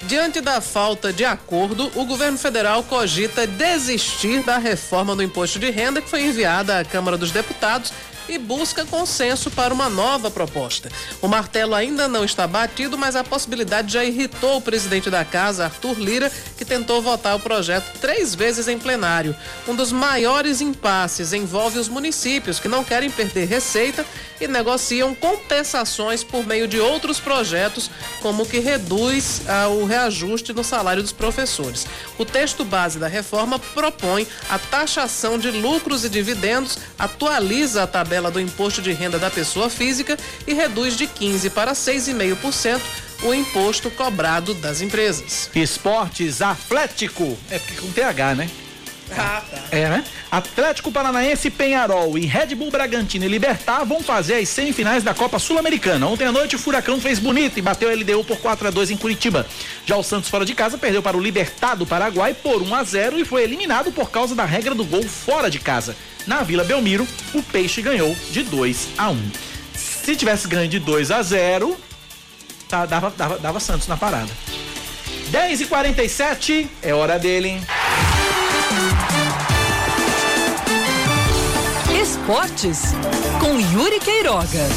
Diante da falta de acordo, o governo federal cogita desistir da reforma do imposto de renda que foi enviada à Câmara dos Deputados e busca consenso para uma nova proposta. O martelo ainda não está batido, mas a possibilidade já irritou o presidente da casa, Arthur Lira, que tentou votar o projeto três vezes em plenário. Um dos maiores impasses envolve os municípios que não querem perder receita e negociam compensações por meio de outros projetos, como o que reduz ah, o reajuste no salário dos professores. O texto base da reforma propõe a taxação de lucros e dividendos, atualiza a tabela do imposto de renda da pessoa física e reduz de 15 para 6,5% o imposto cobrado das empresas. Esportes Atlético, é porque com TH, né? Ah, tá. É, né? Atlético Paranaense, Penharol e Red Bull Bragantino e Libertar vão fazer as semifinais da Copa Sul-Americana. Ontem à noite o Furacão fez bonito e bateu a LDU por 4 a 2 em Curitiba. Já o Santos fora de casa perdeu para o Libertar do Paraguai por 1 a 0 e foi eliminado por causa da regra do gol fora de casa. Na Vila Belmiro, o Peixe ganhou de 2 a 1. Se tivesse ganho de 2 a 0, tá, dava, dava, dava Santos na parada. 10 e 47 é hora dele, hein? Esportes com Yuri Queiroga.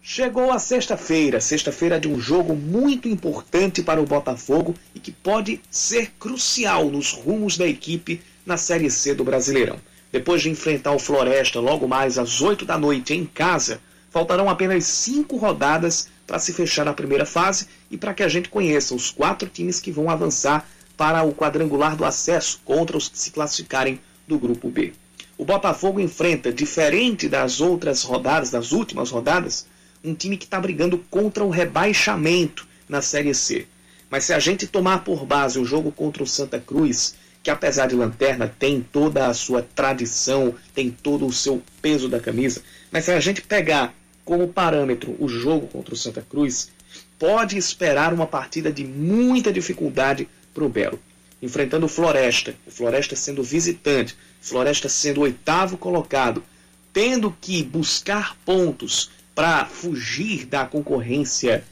Chegou a sexta-feira, sexta-feira de um jogo muito importante para o Botafogo e que pode ser crucial nos rumos da equipe na Série C do Brasileirão. Depois de enfrentar o Floresta logo mais às 8 da noite em casa, faltarão apenas cinco rodadas para se fechar a primeira fase e para que a gente conheça os quatro times que vão avançar para o quadrangular do acesso contra os que se classificarem do grupo B. O Botafogo enfrenta, diferente das outras rodadas, das últimas rodadas, um time que está brigando contra o rebaixamento na Série C. Mas se a gente tomar por base o jogo contra o Santa Cruz, que apesar de lanterna tem toda a sua tradição, tem todo o seu peso da camisa, mas se a gente pegar como parâmetro o jogo contra o Santa Cruz, pode esperar uma partida de muita dificuldade para o Belo. enfrentando o Floresta, o Floresta sendo visitante, Floresta sendo oitavo colocado, tendo que buscar pontos para fugir da concorrência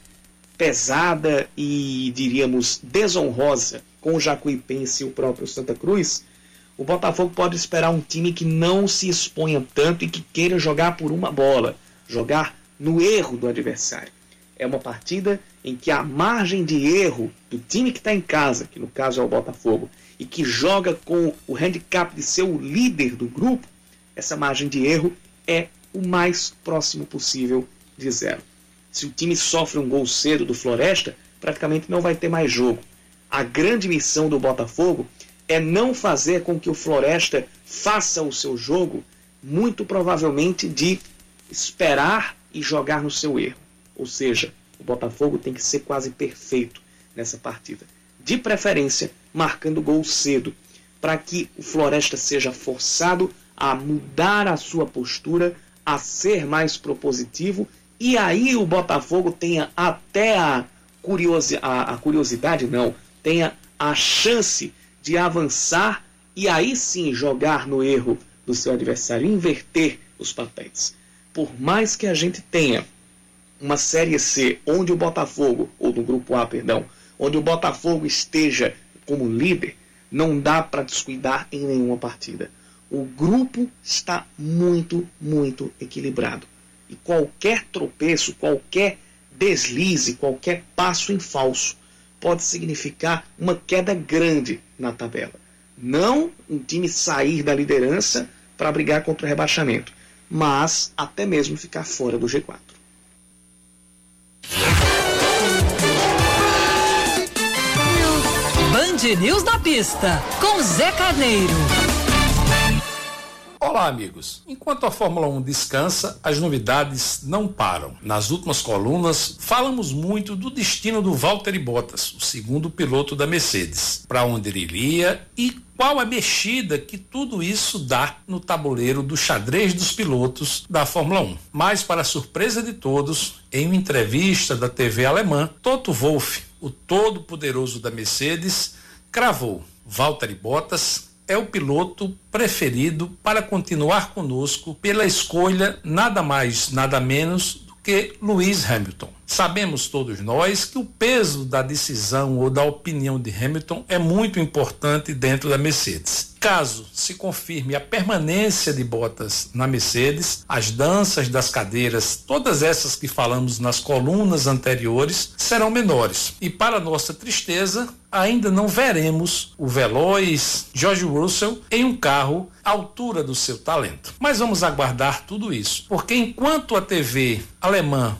pesada e, diríamos, desonrosa com o Jacuipense e o próprio Santa Cruz, o Botafogo pode esperar um time que não se exponha tanto e que queira jogar por uma bola, jogar no erro do adversário. É uma partida em que a margem de erro do time que está em casa, que no caso é o Botafogo, e que joga com o handicap de ser o líder do grupo, essa margem de erro é o mais próximo possível de zero. Se o time sofre um gol cedo do Floresta, praticamente não vai ter mais jogo. A grande missão do Botafogo é não fazer com que o Floresta faça o seu jogo, muito provavelmente de esperar e jogar no seu erro. Ou seja, o Botafogo tem que ser quase perfeito nessa partida. De preferência, marcando gol cedo, para que o Floresta seja forçado a mudar a sua postura, a ser mais propositivo, e aí o Botafogo tenha até a, curiosi a, a curiosidade, não, tenha a chance de avançar e aí sim jogar no erro do seu adversário, inverter os papéis. Por mais que a gente tenha uma Série C onde o Botafogo, ou no Grupo A, perdão, onde o Botafogo esteja como líder, não dá para descuidar em nenhuma partida. O grupo está muito, muito equilibrado. E qualquer tropeço, qualquer deslize, qualquer passo em falso pode significar uma queda grande na tabela. Não um time sair da liderança para brigar contra o rebaixamento, mas até mesmo ficar fora do G4. Band News na pista, com Zé Carneiro. Olá, amigos. Enquanto a Fórmula 1 descansa, as novidades não param. Nas últimas colunas, falamos muito do destino do Valtteri Bottas, o segundo piloto da Mercedes, para onde ele iria e qual a mexida que tudo isso dá no tabuleiro do xadrez dos pilotos da Fórmula 1. Mas, para surpresa de todos, em uma entrevista da TV alemã, Toto Wolff, o todo-poderoso da Mercedes, cravou Valtteri Bottas é o piloto preferido para continuar conosco pela escolha nada mais, nada menos do que Lewis Hamilton. Sabemos todos nós que o peso da decisão ou da opinião de Hamilton é muito importante dentro da Mercedes. Caso se confirme a permanência de Bottas na Mercedes, as danças das cadeiras, todas essas que falamos nas colunas anteriores, serão menores. E para nossa tristeza, ainda não veremos o veloz George Russell em um carro à altura do seu talento. Mas vamos aguardar tudo isso, porque enquanto a TV alemã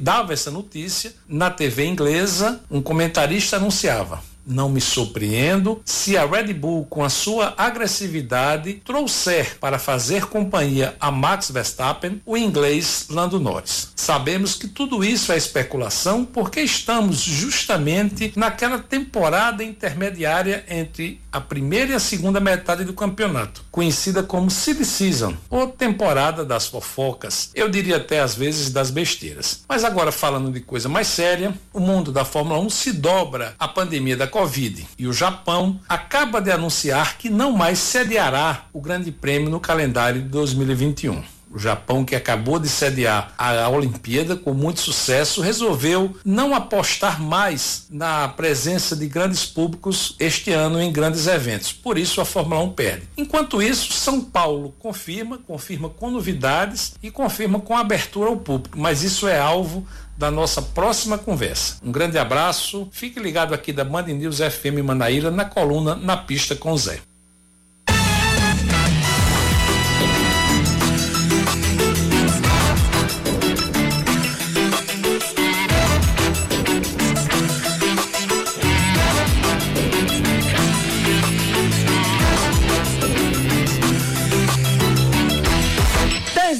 dava essa notícia, na TV inglesa, um comentarista anunciava: não me surpreendo se a Red Bull, com a sua agressividade, trouxer para fazer companhia a Max Verstappen o inglês Lando Norris. Sabemos que tudo isso é especulação porque estamos justamente naquela temporada intermediária entre a primeira e a segunda metade do campeonato, conhecida como Silly Season, ou temporada das fofocas, eu diria até às vezes das besteiras. Mas agora falando de coisa mais séria, o mundo da Fórmula 1 se dobra à pandemia da Covid e o Japão acaba de anunciar que não mais sediará o Grande Prêmio no calendário de 2021 o Japão, que acabou de sediar a Olimpíada com muito sucesso, resolveu não apostar mais na presença de grandes públicos este ano em grandes eventos. Por isso a Fórmula 1 perde. Enquanto isso, São Paulo confirma, confirma com novidades e confirma com abertura ao público, mas isso é alvo da nossa próxima conversa. Um grande abraço, fique ligado aqui da Band News FM Manaíra na coluna Na Pista com Zé.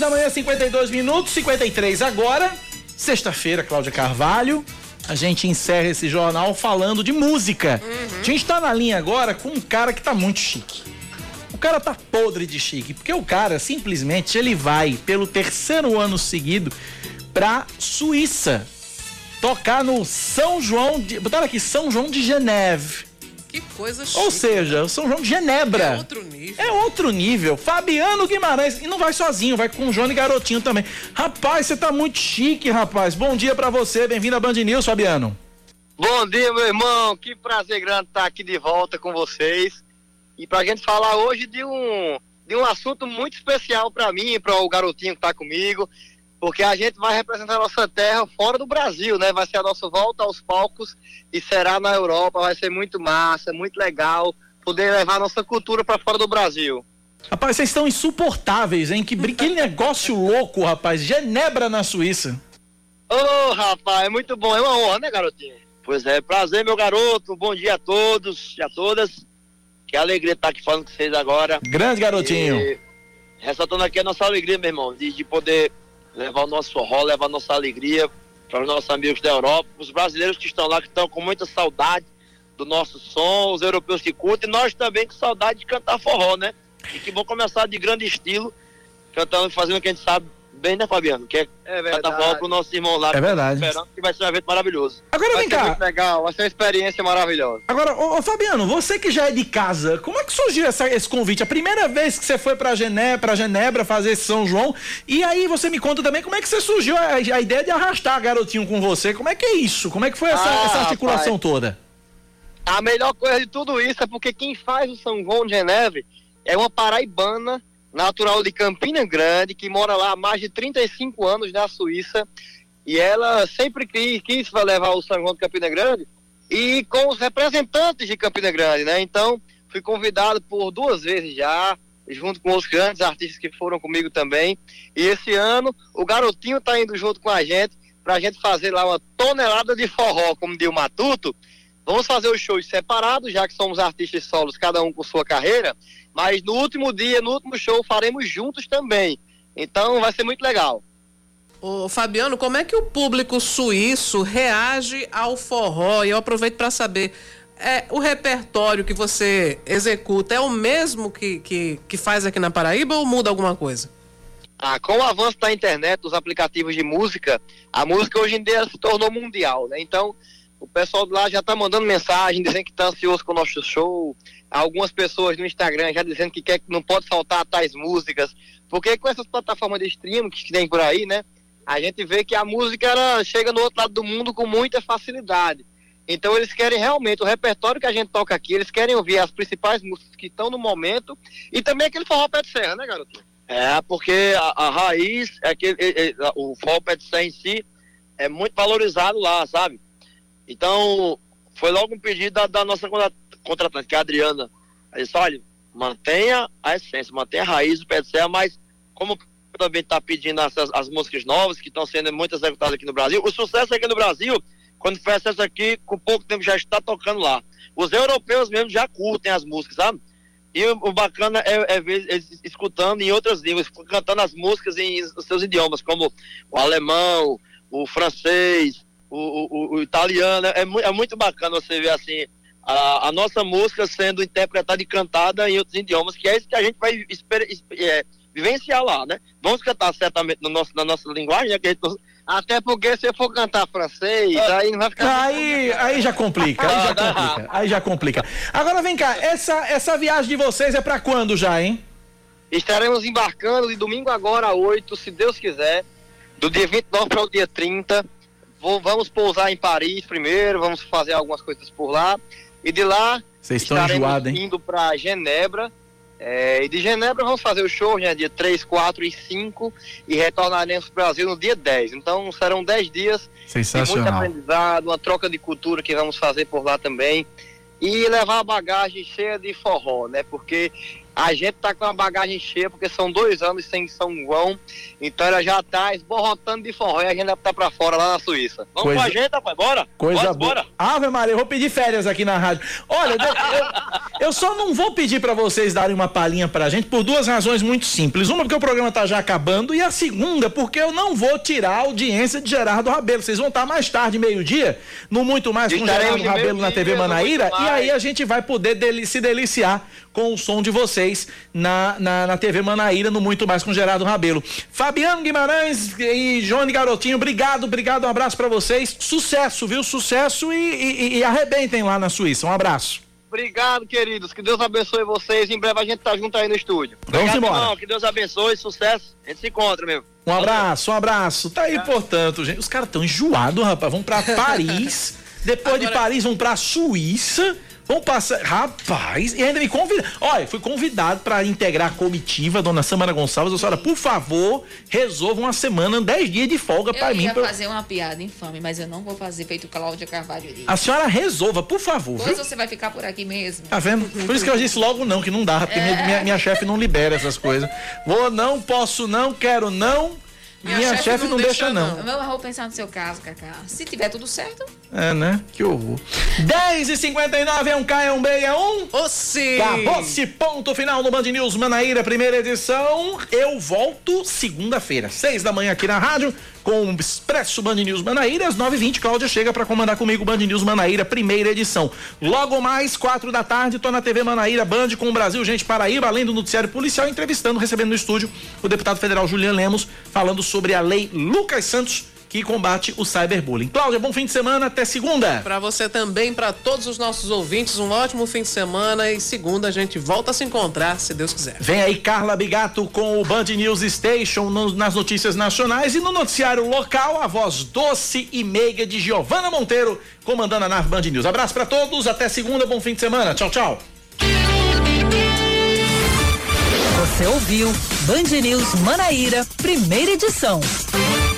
Da manhã, 52 minutos, 53 agora. Sexta-feira, Cláudia Carvalho. A gente encerra esse jornal falando de música. Uhum. A gente tá na linha agora com um cara que tá muito chique. O cara tá podre de chique, porque o cara simplesmente ele vai pelo terceiro ano seguido pra Suíça tocar no São João de, botaram aqui São João de Geneve. Que coisa Ou chique. seja, o São João de Genebra. É outro nível. É outro nível. Fabiano Guimarães. E não vai sozinho, vai com o Johnny Garotinho também. Rapaz, você tá muito chique, rapaz. Bom dia pra você. Bem-vindo a Band News, Fabiano. Bom dia, meu irmão. Que prazer grande estar aqui de volta com vocês. E pra gente falar hoje de um, de um assunto muito especial pra mim, para o garotinho que tá comigo, porque a gente vai representar a nossa terra fora do Brasil, né? Vai ser a nossa volta aos palcos e será na Europa. Vai ser muito massa, muito legal poder levar a nossa cultura pra fora do Brasil. Rapaz, vocês estão insuportáveis, hein? Que, que negócio louco, rapaz. Genebra na Suíça. Ô, rapaz, é muito bom. É uma honra, né, garotinho? Pois é, prazer, meu garoto. Bom dia a todos e a todas. Que alegria estar aqui falando com vocês agora. Grande garotinho. E, ressaltando aqui a nossa alegria, meu irmão, de, de poder levar o nosso forró, levar a nossa alegria para os nossos amigos da Europa, os brasileiros que estão lá, que estão com muita saudade do nosso som, os europeus que curtem, e nós também com saudade de cantar forró, né? E que vão começar de grande estilo, cantando, fazendo o que a gente sabe bem, né, Fabiano? Que é, cantar forró pro nosso irmão lá. É verdade. Esperando que vai ser um evento maravilhoso. Agora vai vem ser cá. muito legal, vai ser uma experiência maravilhosa. Agora, ô, ô, Fabiano, você que já é de casa, como é que surgiu essa- esse convite? A primeira vez que você foi pra Genebra, pra Genebra fazer esse São João, e aí você me conta também como é que você surgiu a, a ideia de arrastar garotinho com você. Como é que é isso? Como é que foi essa, Ah, essa articulação rapaz. toda? A melhor coisa de tudo isso é porque quem faz o São João de Geneve é uma paraibana natural de Campina Grande, que mora lá há mais de 35 anos na Suíça. E ela sempre quis, quis levar o São João de Campina Grande e com os representantes de Campina Grande, né? Então, fui convidado por duas vezes já, junto com os grandes artistas que foram comigo também. E esse ano, o garotinho tá indo junto com a gente pra gente fazer lá uma tonelada de forró, como diz o Matuto. Vamos fazer os shows separados, já que somos artistas solos, cada um com sua carreira. Mas no último dia, no último show, faremos juntos também. Então vai ser muito legal. Ô, Fabiano, como é que o público suíço reage ao forró? E eu aproveito para saber, é, o repertório que você executa é o mesmo que, que, que faz aqui na Paraíba ou muda alguma coisa? Ah, com o avanço da internet, dos aplicativos de música, a música hoje em dia se tornou mundial, né? Então, o pessoal de lá já tá mandando mensagem, dizendo que tá ansioso com o nosso show. Algumas pessoas no Instagram já dizendo que quer que não pode faltar tais músicas. Porque com essas plataformas de streaming que tem por aí, né? A gente vê que a música ela chega no outro lado do mundo com muita facilidade. Então eles querem realmente o repertório que a gente toca aqui, eles querem ouvir as principais músicas que estão no momento e também aquele forró pé de serra, né, garoto? É, porque a, a raiz, é que é, é, o forró pé de serra em si é muito valorizado lá, sabe? Então, foi logo um pedido da, da nossa contratante, que é a Adriana. Ela disse, olha, mantenha a essência, mantenha a raiz do pé de serra, mas como também está pedindo essas, as músicas novas que estão sendo muito executadas aqui no Brasil, o sucesso aqui no Brasil, quando faz sucesso aqui, com pouco tempo já está tocando lá. Os europeus mesmo já curtem as músicas, sabe? E o, o bacana é, é ver eles escutando em outras línguas, cantando as músicas em os seus idiomas, como o alemão, o francês, o, o- o- italiano. É, é muito bacana você ver assim a, a nossa música sendo interpretada e cantada em outros idiomas, que é isso que a gente vai é, vivenciar lá, né? Vamos cantar certamente no nosso, na nossa linguagem, né? que a gente não- até porque se eu for cantar francês, aí não vai ficar. Aí, aí já complica, aí já complica, aí já complica. Agora vem cá, essa, essa viagem de vocês é pra quando já, hein? Estaremos embarcando de domingo agora a 8, se Deus quiser, do dia 29 para o dia 30. Vou- vamos pousar em Paris primeiro, vamos fazer algumas coisas por lá. E de lá Vocês estão estaremos enjoados, hein? indo para Genebra. É, e de Genebra vamos fazer o show, né, dia 3, 4 e 5, e retornaremos para o Brasil no dia 10. Então serão 10 dias de muito aprendizado, uma troca de cultura que vamos fazer por lá também. E levar a bagagem cheia de forró, né? Porque a gente tá com a bagagem cheia, porque são dois anos sem São João, então ela já tá esborrotando de forró e a gente vai tá pra fora lá na Suíça. Vamos Coisa- com a gente, rapaz, bora? Coisa bora, boa. bora. Ave Maria, eu vou pedir férias aqui na rádio. Olha, eu, eu só não vou pedir pra vocês darem uma palhinha pra gente por duas razões muito simples. Uma, porque o programa tá já acabando, e a segunda, porque eu não vou tirar a audiência de Gerardo Rabelo. Vocês vão estar mais tarde, meio-dia, no Muito Mais com Estaremos Gerardo Rabelo na TV Manaíra, e aí a gente vai poder deli- se deliciar com o som de vocês na, na, na TV Manaíra, no Muito Mais com Gerardo Rabelo. Fabiano Guimarães e Johnny Garotinho, obrigado, obrigado, um abraço pra vocês. Sucesso, viu? Sucesso e, e, e arrebentem lá na Suíça. Um abraço. Obrigado, queridos. Que Deus abençoe vocês. Em breve a gente tá junto aí no estúdio. Vamos Obrigado, embora. irmão. Que Deus abençoe, sucesso. A gente se encontra, meu. Um abraço, um abraço. Tá aí, portanto, gente. Os caras tão enjoados, rapaz. Vão pra Paris. Depois de Paris, vão pra Suíça. Vão passar. Rapaz, e ainda me convidaram. Olha, fui convidado pra integrar a comitiva, dona Samara Gonçalves. A senhora, por favor, resolva uma semana, dez dias de folga Eu mim. ia pra- fazer uma piada infame, mas eu não vou fazer feito Cláudia Carvalho disse. A senhora resolva, por favor, Pois viu? você vai ficar por aqui mesmo. Tá vendo? Por isso que eu disse logo não, que não dá, porque minha, minha, minha chefe não libera essas coisas. Vou não, posso não, quero não. Minha, chefe não, deixa, não. Eu vou pensar no seu caso, Cacá. Se tiver tudo certo, É, né? Que horror. 10 e 59 é um K, é um B, é um. Ossi! Acabou-se, ponto final no Band News Manaíra, primeira edição. Eu volto segunda-feira, seis da manhã aqui na rádio, com o Expresso Band News Manaíra. Às 9h20, Cláudia chega para comandar comigo o Band News Manaíra, primeira edição. Logo mais, quatro da tarde, tô na TV Manaíra Band com o Brasil Gente Paraíba, além do noticiário policial, entrevistando, recebendo no estúdio o deputado federal Julian Lemos, falando sobre a lei Lucas Santos, que combate o cyberbullying. Cláudia, bom fim de semana, até segunda. Para você também, para todos os nossos ouvintes, um ótimo fim de semana e segunda a gente volta a se encontrar, se Deus quiser. Vem aí Carla Bigato com o Band News Station no- nas notícias nacionais e no noticiário local, a voz doce e meiga de Giovana Monteiro, comandando a nave Band News. Abraço pra todos, até segunda, bom fim de semana. Tchau, tchau. Você ouviu Band News Manaíra, primeira edição.